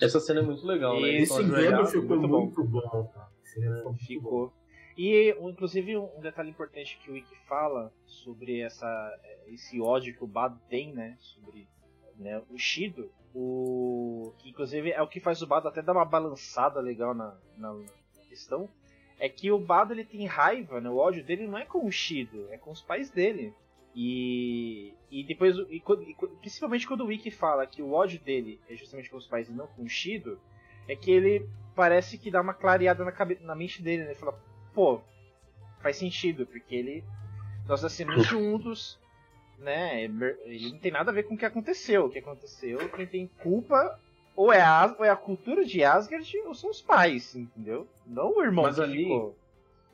Essa cena é muito legal, né? Esse enredo ficou muito, muito bom, cara. É, ficou. E, inclusive, um detalhe importante que o Wiki fala sobre essa, esse ódio que o Bado tem, né? Sobre né, o Shido, o, que inclusive é o que faz o Bado até dar uma balançada legal na, na questão, é que o Bado ele tem raiva, né? O ódio dele não é com o Shido, é com os pais dele. E, e depois, e, e, principalmente quando o Wiki fala que o ódio dele é justamente com os pais e não com o Shido, é que ele parece que dá uma clareada na, cabeça, na mente dele, né? Ele fala, pô, faz sentido, porque ele. Nós nascemos juntos, né? Ele não tem nada a ver com o que aconteceu. O que aconteceu, quem tem culpa ou é, a, ou é a cultura de Asgard ou são os pais, entendeu? Não o irmão Mas ali, ficou.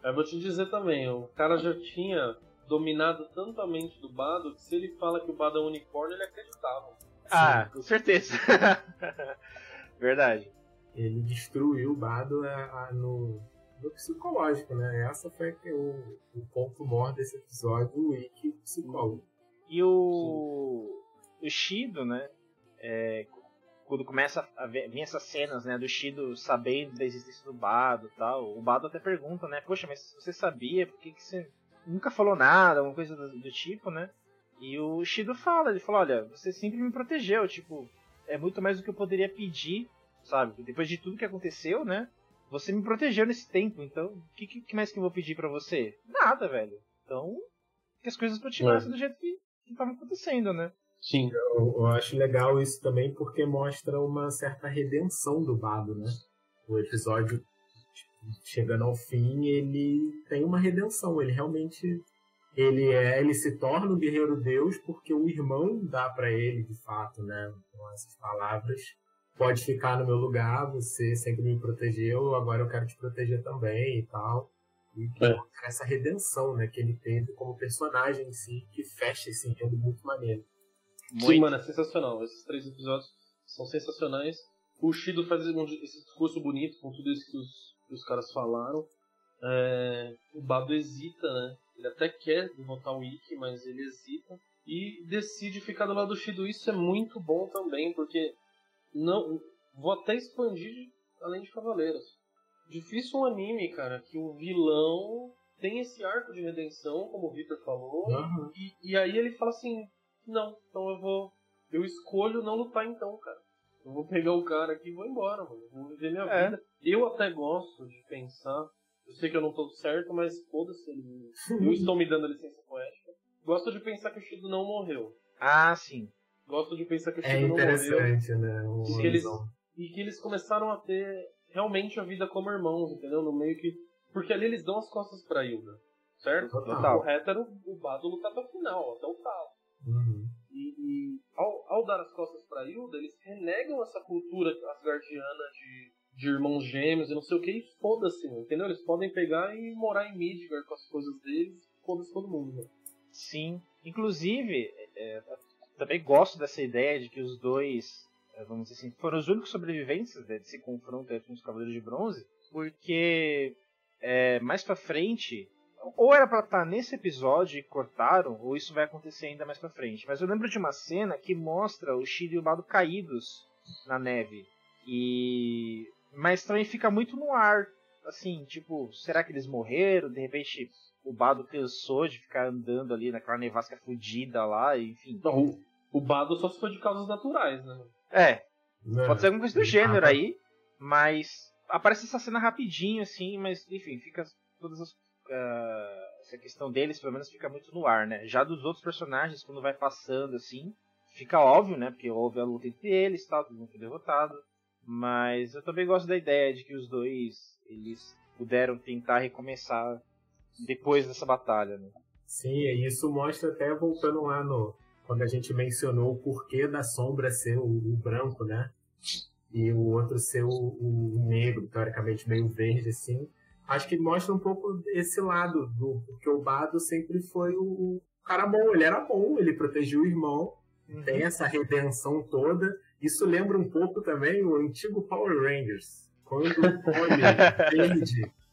Eu vou te dizer também, o cara já tinha dominado tanto a mente do Bado que se ele fala que o Bado é um unicórnio, ele acreditava. Ah, Sim. com certeza. Verdade. Ele destruiu o Bado a, a, no, no, psicológico, né? Essa foi o, o ponto maior desse episódio, o Wiki psicólogo. E o, o Shido, né? É, quando começa a ver, vir essas cenas, né, do Shido sabendo da existência do Bado e tal, o Bado até pergunta, né, poxa, mas você sabia, por que, que você nunca falou nada, alguma coisa do, do, tipo, né? E o Shido fala, ele fala, olha, você sempre me protegeu, tipo, é muito mais do que eu poderia pedir, sabe? Depois de tudo que aconteceu, né? Você me protegeu nesse tempo, então o que, que, mais que eu vou pedir para você? Nada, velho. Então, que as coisas continuassem é. do jeito que estavam acontecendo, né? Sim. Eu, eu, acho legal isso também porque mostra uma certa redenção do Bado, né? O episódio chegando ao fim, ele tem uma redenção. Ele realmente ele é, ele se torna o guerreiro deus porque o irmão dá para ele, de fato, né? Com essas palavras, pode ficar no meu lugar, você sempre me protegeu, agora eu quero te proteger também e tal. E é. essa redenção, né, que ele teve como personagem em si, que fecha esse enredo muito maneiro. Muito. Sim, mano, é sensacional. Esses três episódios são sensacionais. O Shido faz esse discurso bonito com tudo isso que os, que os caras falaram. É, o Bado hesita, né? Ele até quer derrotar o Ikki, mas ele hesita. E decide ficar do lado do Shido. Isso é muito bom também, porque não vou até expandir além de Cavaleiros. Difícil um anime, cara, que o vilão tem esse arco de redenção, como o Victor falou, uhum. e, e aí ele fala assim, não, então eu vou. Eu escolho não lutar então, cara. Eu vou pegar o cara aqui e vou embora, mano. vou viver minha é. vida. Eu até gosto de pensar. Eu sei que eu não tô certo, mas foda-se. Eu estou me dando licença poética. Gosto de pensar que o Shido não morreu. Ah, sim. Gosto de pensar que o é Shido não morreu. É interessante, né? e que, eles, e que eles começaram a ter realmente a vida como irmãos, entendeu? No meio que. Porque ali eles dão as costas pra Hilda. Certo? Total. O reto era o, o Bado lutar até o final, até o talo. Uhum. E, e ao, ao, dar as costas para Hilda, eles renegam essa cultura asgardiana de, de irmãos gêmeos e não sei o que, e foda-se, entendeu? Eles podem pegar e morar em Midgard com as coisas deles, foda-se todo mundo. Né? Sim. Inclusive, é, também gosto dessa ideia de que os dois, é, vamos dizer assim, foram os únicos sobreviventes desse confronto com os Cavaleiros de Bronze, porque é, mais pra frente ou era para estar tá nesse episódio e cortaram, ou isso vai acontecer ainda mais pra frente. Mas eu lembro de uma cena que mostra o Shiro e o Bado caídos na neve. E. Mas também fica muito no ar. Assim, tipo, será que eles morreram? De repente o Bado cansou de ficar andando ali naquela nevasca fodida lá, enfim. Não, o, o Bado só se foi de causas naturais, né? É. Não. Pode ser alguma coisa do gênero aí, mas aparece essa cena rapidinho, assim, mas enfim, fica todas as essa questão deles, pelo menos, fica muito no ar, né? Já dos outros personagens, quando vai passando assim, fica óbvio, né? Porque houve a luta entre eles, tal, todo mundo foi derrotado. Mas eu também gosto da ideia de que os dois eles puderam tentar recomeçar depois dessa batalha, né? Sim, isso mostra até voltando lá no quando a gente mencionou o porquê da sombra ser o, o branco, né? E o outro ser o, o negro, teoricamente meio verde assim acho que mostra um pouco esse lado do porque o Bado sempre foi o, cara bom, ele era bom, ele protegeu o irmão, uhum. tem essa redenção toda. Isso lembra um pouco também o antigo Power Rangers, quando o Pony verde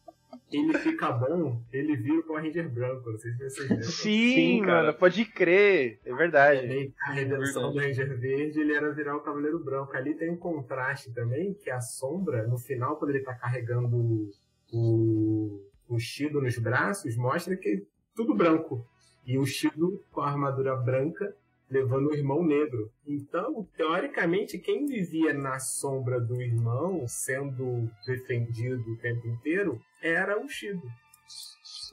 ele fica bom, ele vira o Power Ranger branco. Não sei se vocês lembram. Sim, Sim mano, pode crer. É verdade. a redenção é do Ranger verde, ele era virar o Cavaleiro Branco. Ali tem um contraste também, que a sombra, no final, quando ele tá carregando o, o Shido nos braços mostra que é tudo branco. E o Shido com a armadura branca levando o irmão negro. Então, teoricamente, quem vivia na sombra do irmão, sendo defendido o tempo inteiro, era o Shido.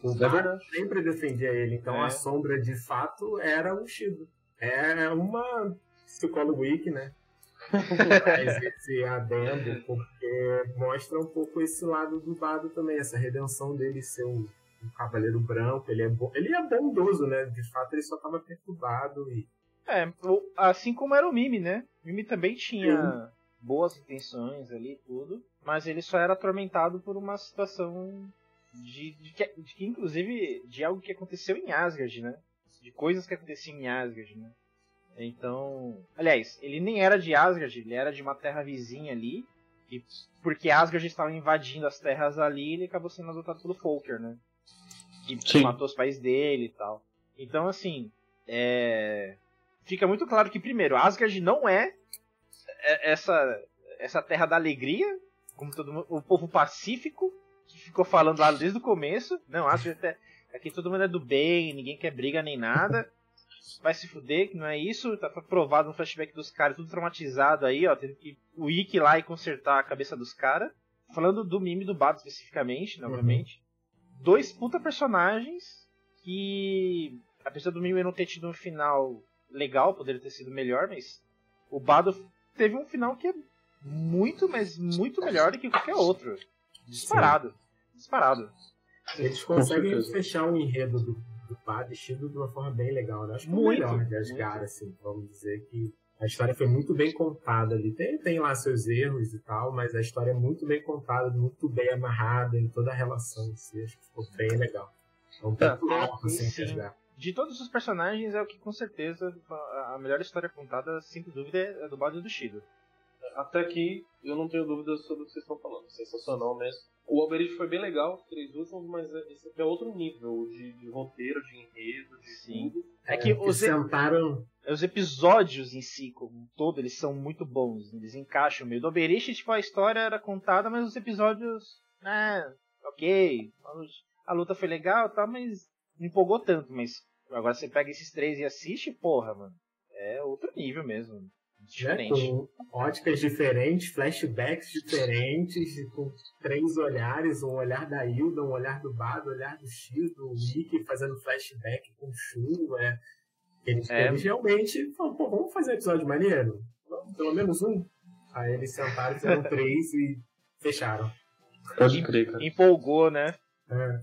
O é sempre defendia ele. Então, é. a sombra, de fato, era o Shido. É uma psicólogo wiki, né? Faz esse adendo, porque mostra um pouco esse lado do Bado também, essa redenção dele ser um, um cavaleiro branco, ele é, bo... ele é bondoso, né? De fato, ele só estava perturbado e. É, assim como era o Mimi, né? O Mimi também tinha Sim. boas intenções ali e tudo, mas ele só era atormentado por uma situação de, de, que, de que, inclusive, de algo que aconteceu em Asgard, né? De coisas que aconteciam em Asgard, né? Então, aliás, ele nem era de Asgard, ele era de uma terra vizinha ali. E porque Asgard estava invadindo as terras ali, ele acabou sendo adotado pelo Folker, né? Que Sim. matou os pais dele e tal. Então, assim, é... fica muito claro que, primeiro, Asgard não é, é essa, essa terra da alegria, como todo mundo, o povo pacífico, que ficou falando lá desde o começo. Não, Asgard é, aqui todo mundo é do bem, ninguém quer briga nem nada vai se fuder, que não é isso. Tá provado no flashback dos caras, tudo traumatizado aí, ó. Tendo que o Ikki lá e consertar a cabeça dos caras. Falando do mime do Bado especificamente, novamente. Uhum. Dois puta personagens que, apesar do mime não ter tido um final legal, poderia ter sido melhor, mas o Bado teve um final que é muito, mas muito melhor do que qualquer outro. Disparado. Disparado. Eles conseguem fechar o enredo do, do vestido de uma forma bem legal, né? Acho que muito, melhor de Asgard, assim, vamos dizer que A história foi muito bem contada ali. Tem, tem lá seus erros e tal, mas a história é muito bem contada, muito bem amarrada em toda a relação em si. Acho que ficou bem legal. É um ponto É, alto, assim, sim. De todos os personagens, é o que com certeza a melhor história contada, sem dúvida, é do Bado e do Shido. Até aqui, eu não tenho dúvidas sobre o que vocês estão falando. Sensacional mesmo. O Alberich foi bem legal, os três últimos, mas esse aqui é outro nível de, de roteiro, de enredo, de Sim. tudo. É que Eles os, e- sentaram. os episódios em si, como um todo, eles são muito bons. Eles encaixam meio. Do Oberich, tipo, a história era contada, mas os episódios. É, ok. A luta, a luta foi legal e tal, mas não empolgou tanto. Mas agora você pega esses três e assiste, porra, mano. É outro nível mesmo. Né, Diferente. com óticas diferentes, flashbacks diferentes, com três olhares, um olhar da Hilda, um olhar do Bado, um olhar do X, do Mickey fazendo flashback com o Shun, é. Eles, É. eles realmente falaram, pô, vamos fazer um episódio maneiro? Pelo menos um? Aí eles sentaram, fizeram três e fecharam. Pode crer, cara. Empolgou, né? É.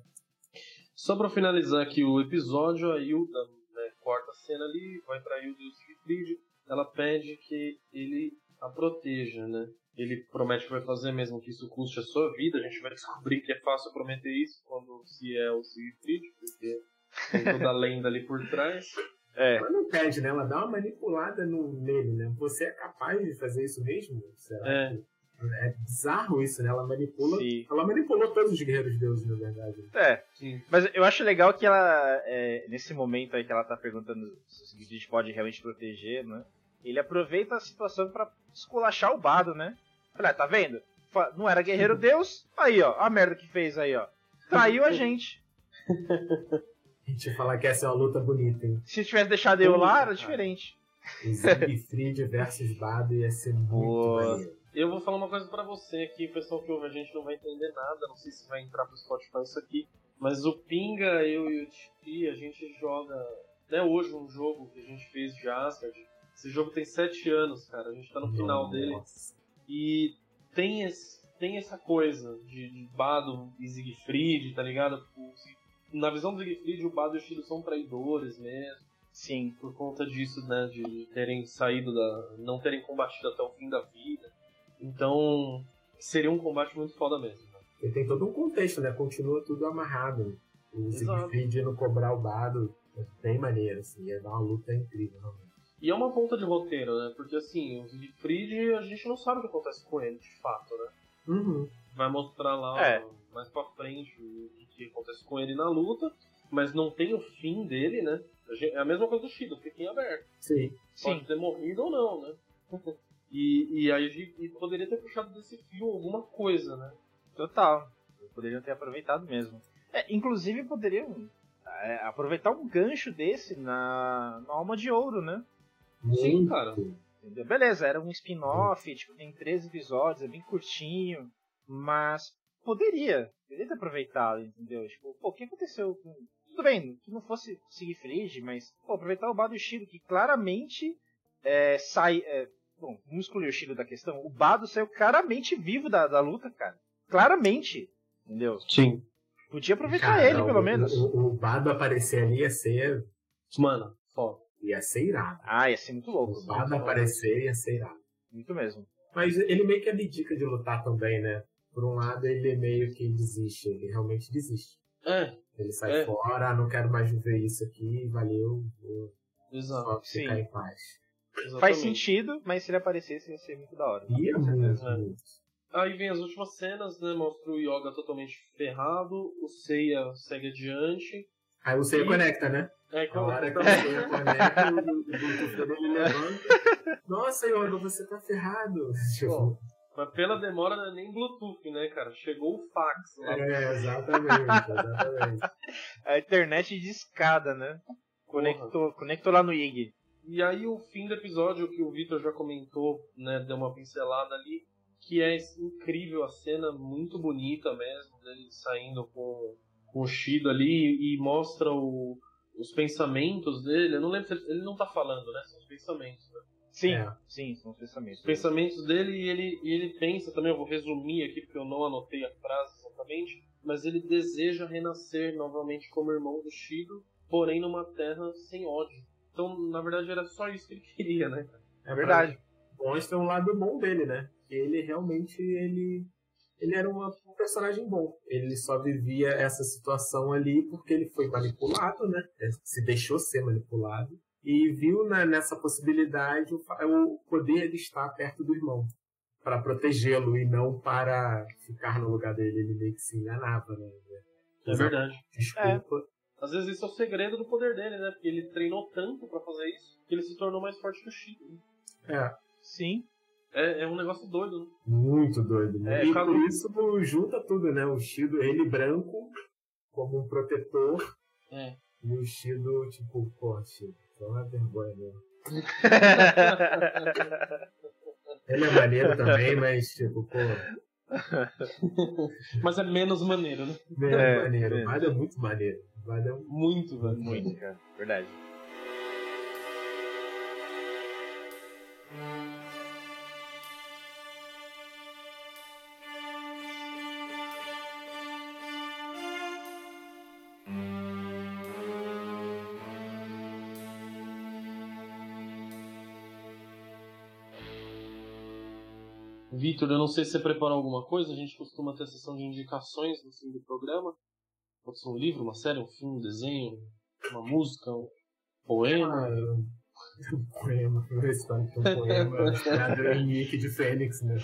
Só pra finalizar aqui o episódio, a Hilda né, corta a cena ali, vai pra Hilda e o Siegfried. Ela pede que ele a proteja, né? Ele promete que vai fazer mesmo que isso custe a sua vida. A gente vai descobrir que é fácil prometer isso quando se é o Siegfried, porque tem toda a lenda ali por trás. É. Ela não pede, né? Ela dá uma manipulada no, nele, né? Você é capaz de fazer isso mesmo? Será? É. que- É bizarro isso, né? Ela manipula. Sim. Ela manipulou todos os guerreiros deuses, na verdade. É. Sim. Mas eu acho legal que ela, é, nesse momento aí que ela tá perguntando se o Sigrid pode realmente proteger, né? Ele aproveita a situação pra esculachar o Bado, né? Olha, tá vendo? Não era guerreiro deus? Aí, ó, a merda que fez aí, ó. Traiu a gente. A gente falar que essa é uma luta bonita, hein? Se tivesse deixado eu lá, era diferente. O Siegfried versus Bado ia ser muito Boa. maneiro. Eu vou falar uma coisa pra você aqui, o pessoal que ouve a gente não vai entender nada, não sei se vai entrar pro Spotify isso aqui, mas o Pinga, eu e o Tipi, a gente joga até hoje um jogo que a gente fez de Asgard. Esse jogo tem 7 anos, cara, a gente tá no final dele. Nossa. E tem, esse, tem essa coisa de, de Bado e Siegfried, tá ligado? O Sig- na visão do Siegfried, o Bado e o Shido são traidores mesmo Sim. por conta disso, né, de terem saído da, não terem combatido até o fim da vida. Então, seria um combate muito foda mesmo. né? E tem todo um contexto, né? Continua tudo amarrado. O. Siegfried indo cobrar o Bado é bem maneiro, assim. Ia dar uma luta incrível, realmente. E é uma ponta de roteiro, né? Porque assim, o Siegfried, a gente não sabe o que acontece com ele, de fato, né? Uhum. Vai mostrar lá É. mais pra frente o que, acontece com ele na luta, mas não tem o fim dele, né? É a mesma coisa do Shido, fica em aberto. Sim. Pode Sim. ter morrido ou não, né? e, e aí a gente poderia ter puxado desse fio alguma coisa, né? Total. Poderiam ter aproveitado mesmo. É, inclusive poderiam é, aproveitar um gancho desse na, na Alma de Ouro, né? Sim, cara. Entendeu? Beleza, era um spin-off, tipo, tem 13 episódios, é bem curtinho, mas poderia, poderia ter aproveitado, entendeu? Tipo, pô, o que aconteceu com... Tudo bem, que não fosse Siegfried, mas, pô, aproveitar o Bado e o Shiro, que claramente é, sai... é, bom, vamos excluir o Shiro da questão, o Bado saiu claramente vivo da, da luta, cara. Claramente, entendeu? Sim. Podia aproveitar Cara, ele, o- pelo menos. O, o Bado aparecer ali ia ser. Mano, foda. ia ser irado. Ah, ia ser muito louco. O Bado aparecer ia ser irado. Muito mesmo. Mas ele meio que abdica de lutar também, né? Por um lado, ele meio que desiste. Ele realmente desiste. É, Ele sai É. fora, ah, não quero mais viver isso aqui, valeu, vou exato. só ficar Sim. em paz. Exatamente. Faz sentido, mas se ele aparecesse ia ser muito da hora. Ia Com muito, certeza. É. Aí vem as últimas cenas, né? Mostra o Yoga totalmente ferrado, o Seiya segue adiante. Aí o Seiya E- conecta, né? É, hora que como... o Seiya conecta, o o Bluetooth dele levanta. Nossa, Yoga, você tá ferrado. Tipo, Mas pela demora não é nem Bluetooth, né, cara? Chegou o fax lá. é, exatamente, exatamente. A internet de escada, né? Conectou, conectou lá no IG. E aí o fim do episódio, que o Victor já comentou, né, deu uma pincelada ali, que é incrível a cena, muito bonita mesmo, dele saindo com, com o Shido ali e mostra o, os pensamentos dele. Eu não lembro se ele, ele não tá falando, né? São os pensamentos. Né? Sim, É. sim, são os pensamentos. Os pensamentos dele e ele, e ele pensa também, eu vou resumir aqui porque eu não anotei a frase exatamente, mas ele deseja renascer novamente como irmão do Shido, porém numa terra sem ódio. Então, na verdade, era só isso que ele queria, né? É verdade. Mostra um lado bom dele, né? Ele realmente ele ele era uma, um personagem bom. Ele só vivia essa situação ali porque ele foi manipulado, né? Se deixou ser manipulado e viu na, nessa possibilidade o, o poder de estar perto do irmão para protegê-lo e não para ficar no lugar dele. Ele meio que se enganava, né? É verdade. Desculpa. É. Às vezes isso é o segredo do poder dele, né? Porque ele treinou tanto para fazer isso que ele se tornou mais forte que o Chico. Né? É. Sim. É, é um negócio doido, né? Muito doido, né? É, e por isso junta tudo, né? O Shido, ele branco, como um protetor, É. e o Shido, tipo, pô, Shido, é uma vergonha mesmo. Ele é maneiro também, mas, tipo, pô, Mas é menos maneiro, né? menos É, maneiro. menos. Vada é muito maneiro. Vada é um Muito, velho. Muito, cara. Verdade. Vitor, eu não sei se você preparou alguma coisa, a gente costuma ter a sessão de indicações no fim do programa. Pode ser um livro, uma série, um filme, um desenho, uma música, um poema. um poema. Vou recitar aqui um poema inspirado em Nick de Fênix, né?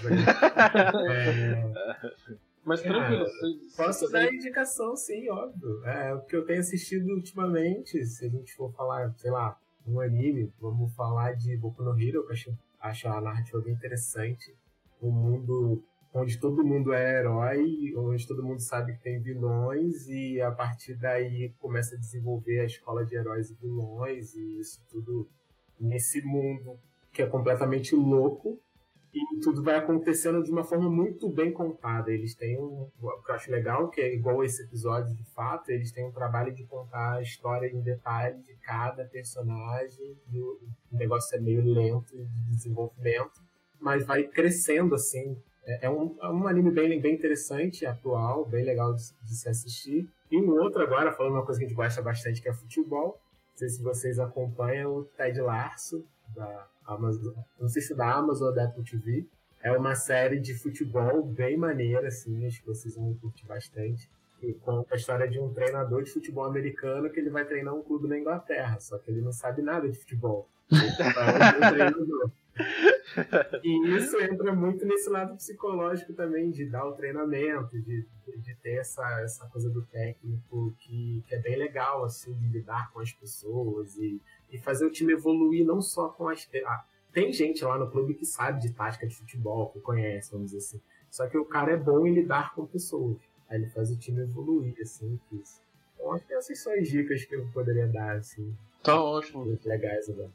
É, Mas tranquilo, Ah, se Posso dar indicação, sim, óbvio. É, o que eu tenho assistido ultimamente, se a gente for falar, sei lá, um anime, vamos falar de Boku no Hero, que eu acho, acho a narrativa bem interessante. Um mundo onde todo mundo é herói, onde todo mundo sabe que tem vilões, e a partir daí começa a desenvolver a escola de heróis e vilões, e isso tudo nesse mundo que é completamente louco, e tudo vai acontecendo de uma forma muito bem contada. Eles têm um. O que eu acho legal, que é igual esse episódio de fato, eles têm um trabalho de contar a história em detalhe de cada personagem, e o negócio é meio lento de desenvolvimento, mas vai crescendo assim. É, é um, é um anime bem, bem interessante, atual, bem legal de, de se assistir. E um outro agora, falando uma coisa que a gente gosta bastante, que é futebol. Não sei se vocês acompanham o Ted Lasso, da Amazon, não sei se da Amazon ou da Apple TV. É uma série de futebol bem maneira, assim, acho que vocês vão curtir bastante. E conta a história de um treinador de futebol americano que ele vai treinar um clube na Inglaterra, só que ele não sabe nada de futebol. Ele é um treinador. E isso entra muito nesse lado psicológico também, de dar o treinamento, de, de ter essa, essa coisa do técnico que, que é bem legal, assim, de lidar com as pessoas e, e fazer o time evoluir não só com as. Ah, tem gente lá no clube que sabe de tática de futebol, que conhece, vamos dizer assim. Só que o cara é bom em lidar com pessoas. Aí ele faz o time evoluir, assim, que isso. Então acho que essas são as dicas que eu poderia dar, assim, Tá ótimo. muito legais agora.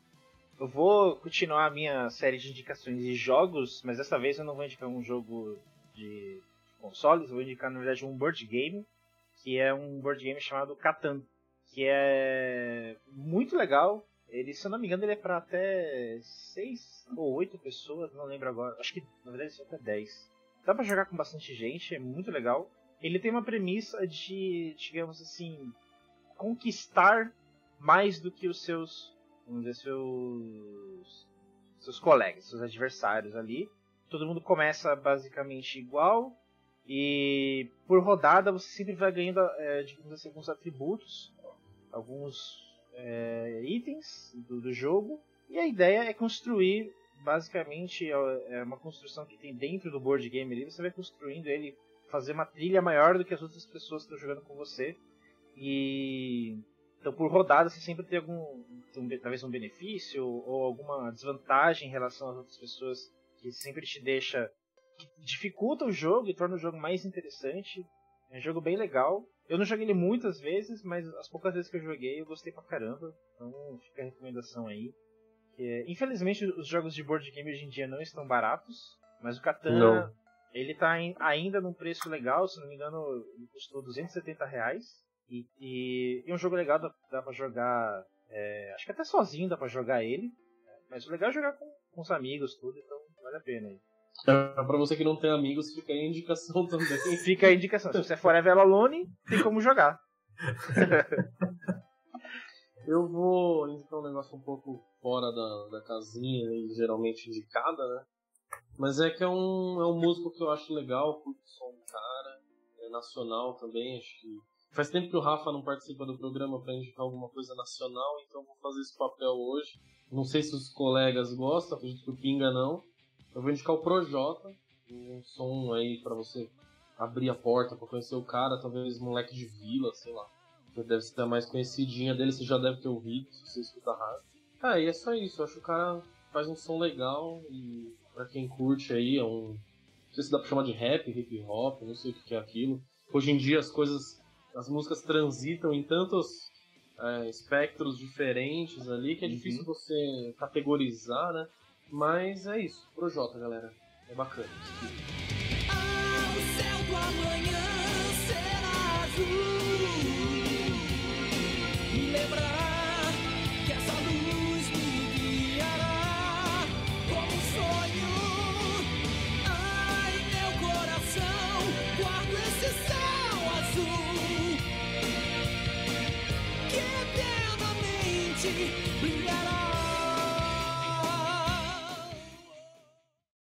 Eu vou continuar a minha série de indicações de jogos, mas dessa vez eu não vou indicar um jogo de consoles, eu vou indicar na verdade um board game, que é um board game chamado Catan, que é muito legal. Ele, se eu não me engano, ele é para até 6 ou 8 pessoas, não lembro agora. Acho que na verdade é até 10. Dá pra jogar com bastante gente, é muito legal. Ele tem uma premissa de, digamos assim, conquistar mais do que os seus vamos dizer, seus, seus colegas, seus adversários ali. Todo mundo começa basicamente igual e por rodada você sempre vai ganhando, é, digamos assim, alguns atributos, alguns é, itens do, do jogo. E a ideia é construir, basicamente, é uma construção que tem dentro do board game ali. Você vai construindo ele, fazer uma trilha maior do que as outras pessoas que estão jogando com você. E então, por rodada, você sempre tem algum, um, talvez um benefício ou alguma desvantagem em relação às outras pessoas que sempre te deixa, que dificulta o jogo e torna o jogo mais interessante. É um jogo bem legal. Eu não joguei ele muitas vezes, mas as poucas vezes que eu joguei eu gostei pra caramba. Então fica a recomendação aí. É, infelizmente os jogos de board game hoje em dia não estão baratos, mas o Catan Não. ele tá em- ainda num preço legal, se não me engano, ele custou 270 reais. E, e, e é um jogo legal, dá, dá pra jogar. é, acho que até sozinho dá pra jogar ele. Mas o legal é jogar com, com os amigos, tudo, então vale a pena aí. É, pra você que não tem amigos, fica aí a indicação também. Fica a indicação, se você é Forever Alone, tem como jogar. Eu vou indicar um negócio um pouco fora da, da casinha e geralmente indicada, né? Mas é que é um, é um músico que eu acho legal, curto som do cara, é nacional também, acho que. Faz tempo que o Rafa não participa do programa para indicar alguma coisa nacional, então vou fazer esse papel hoje. Não sei se os colegas gostam, acredito que o Pinga não. Eu vou indicar o Projota, um som aí para você abrir a porta para conhecer o cara, talvez moleque de vila, sei lá. Deve ser a mais conhecidinha dele, você já deve ter ouvido, se você escuta rádio. Ah, e é só isso, eu acho que o cara faz um som legal e pra quem curte aí é um. Não sei se dá pra chamar de rap, hip hop, não sei o que é aquilo. Hoje em dia as coisas as músicas transitam em tantos é, espectros diferentes ali que é uhum. difícil você categorizar, né? Mas é isso, pro Jota galera. É bacana. Ah, Ao céu do amanhã será azul. You.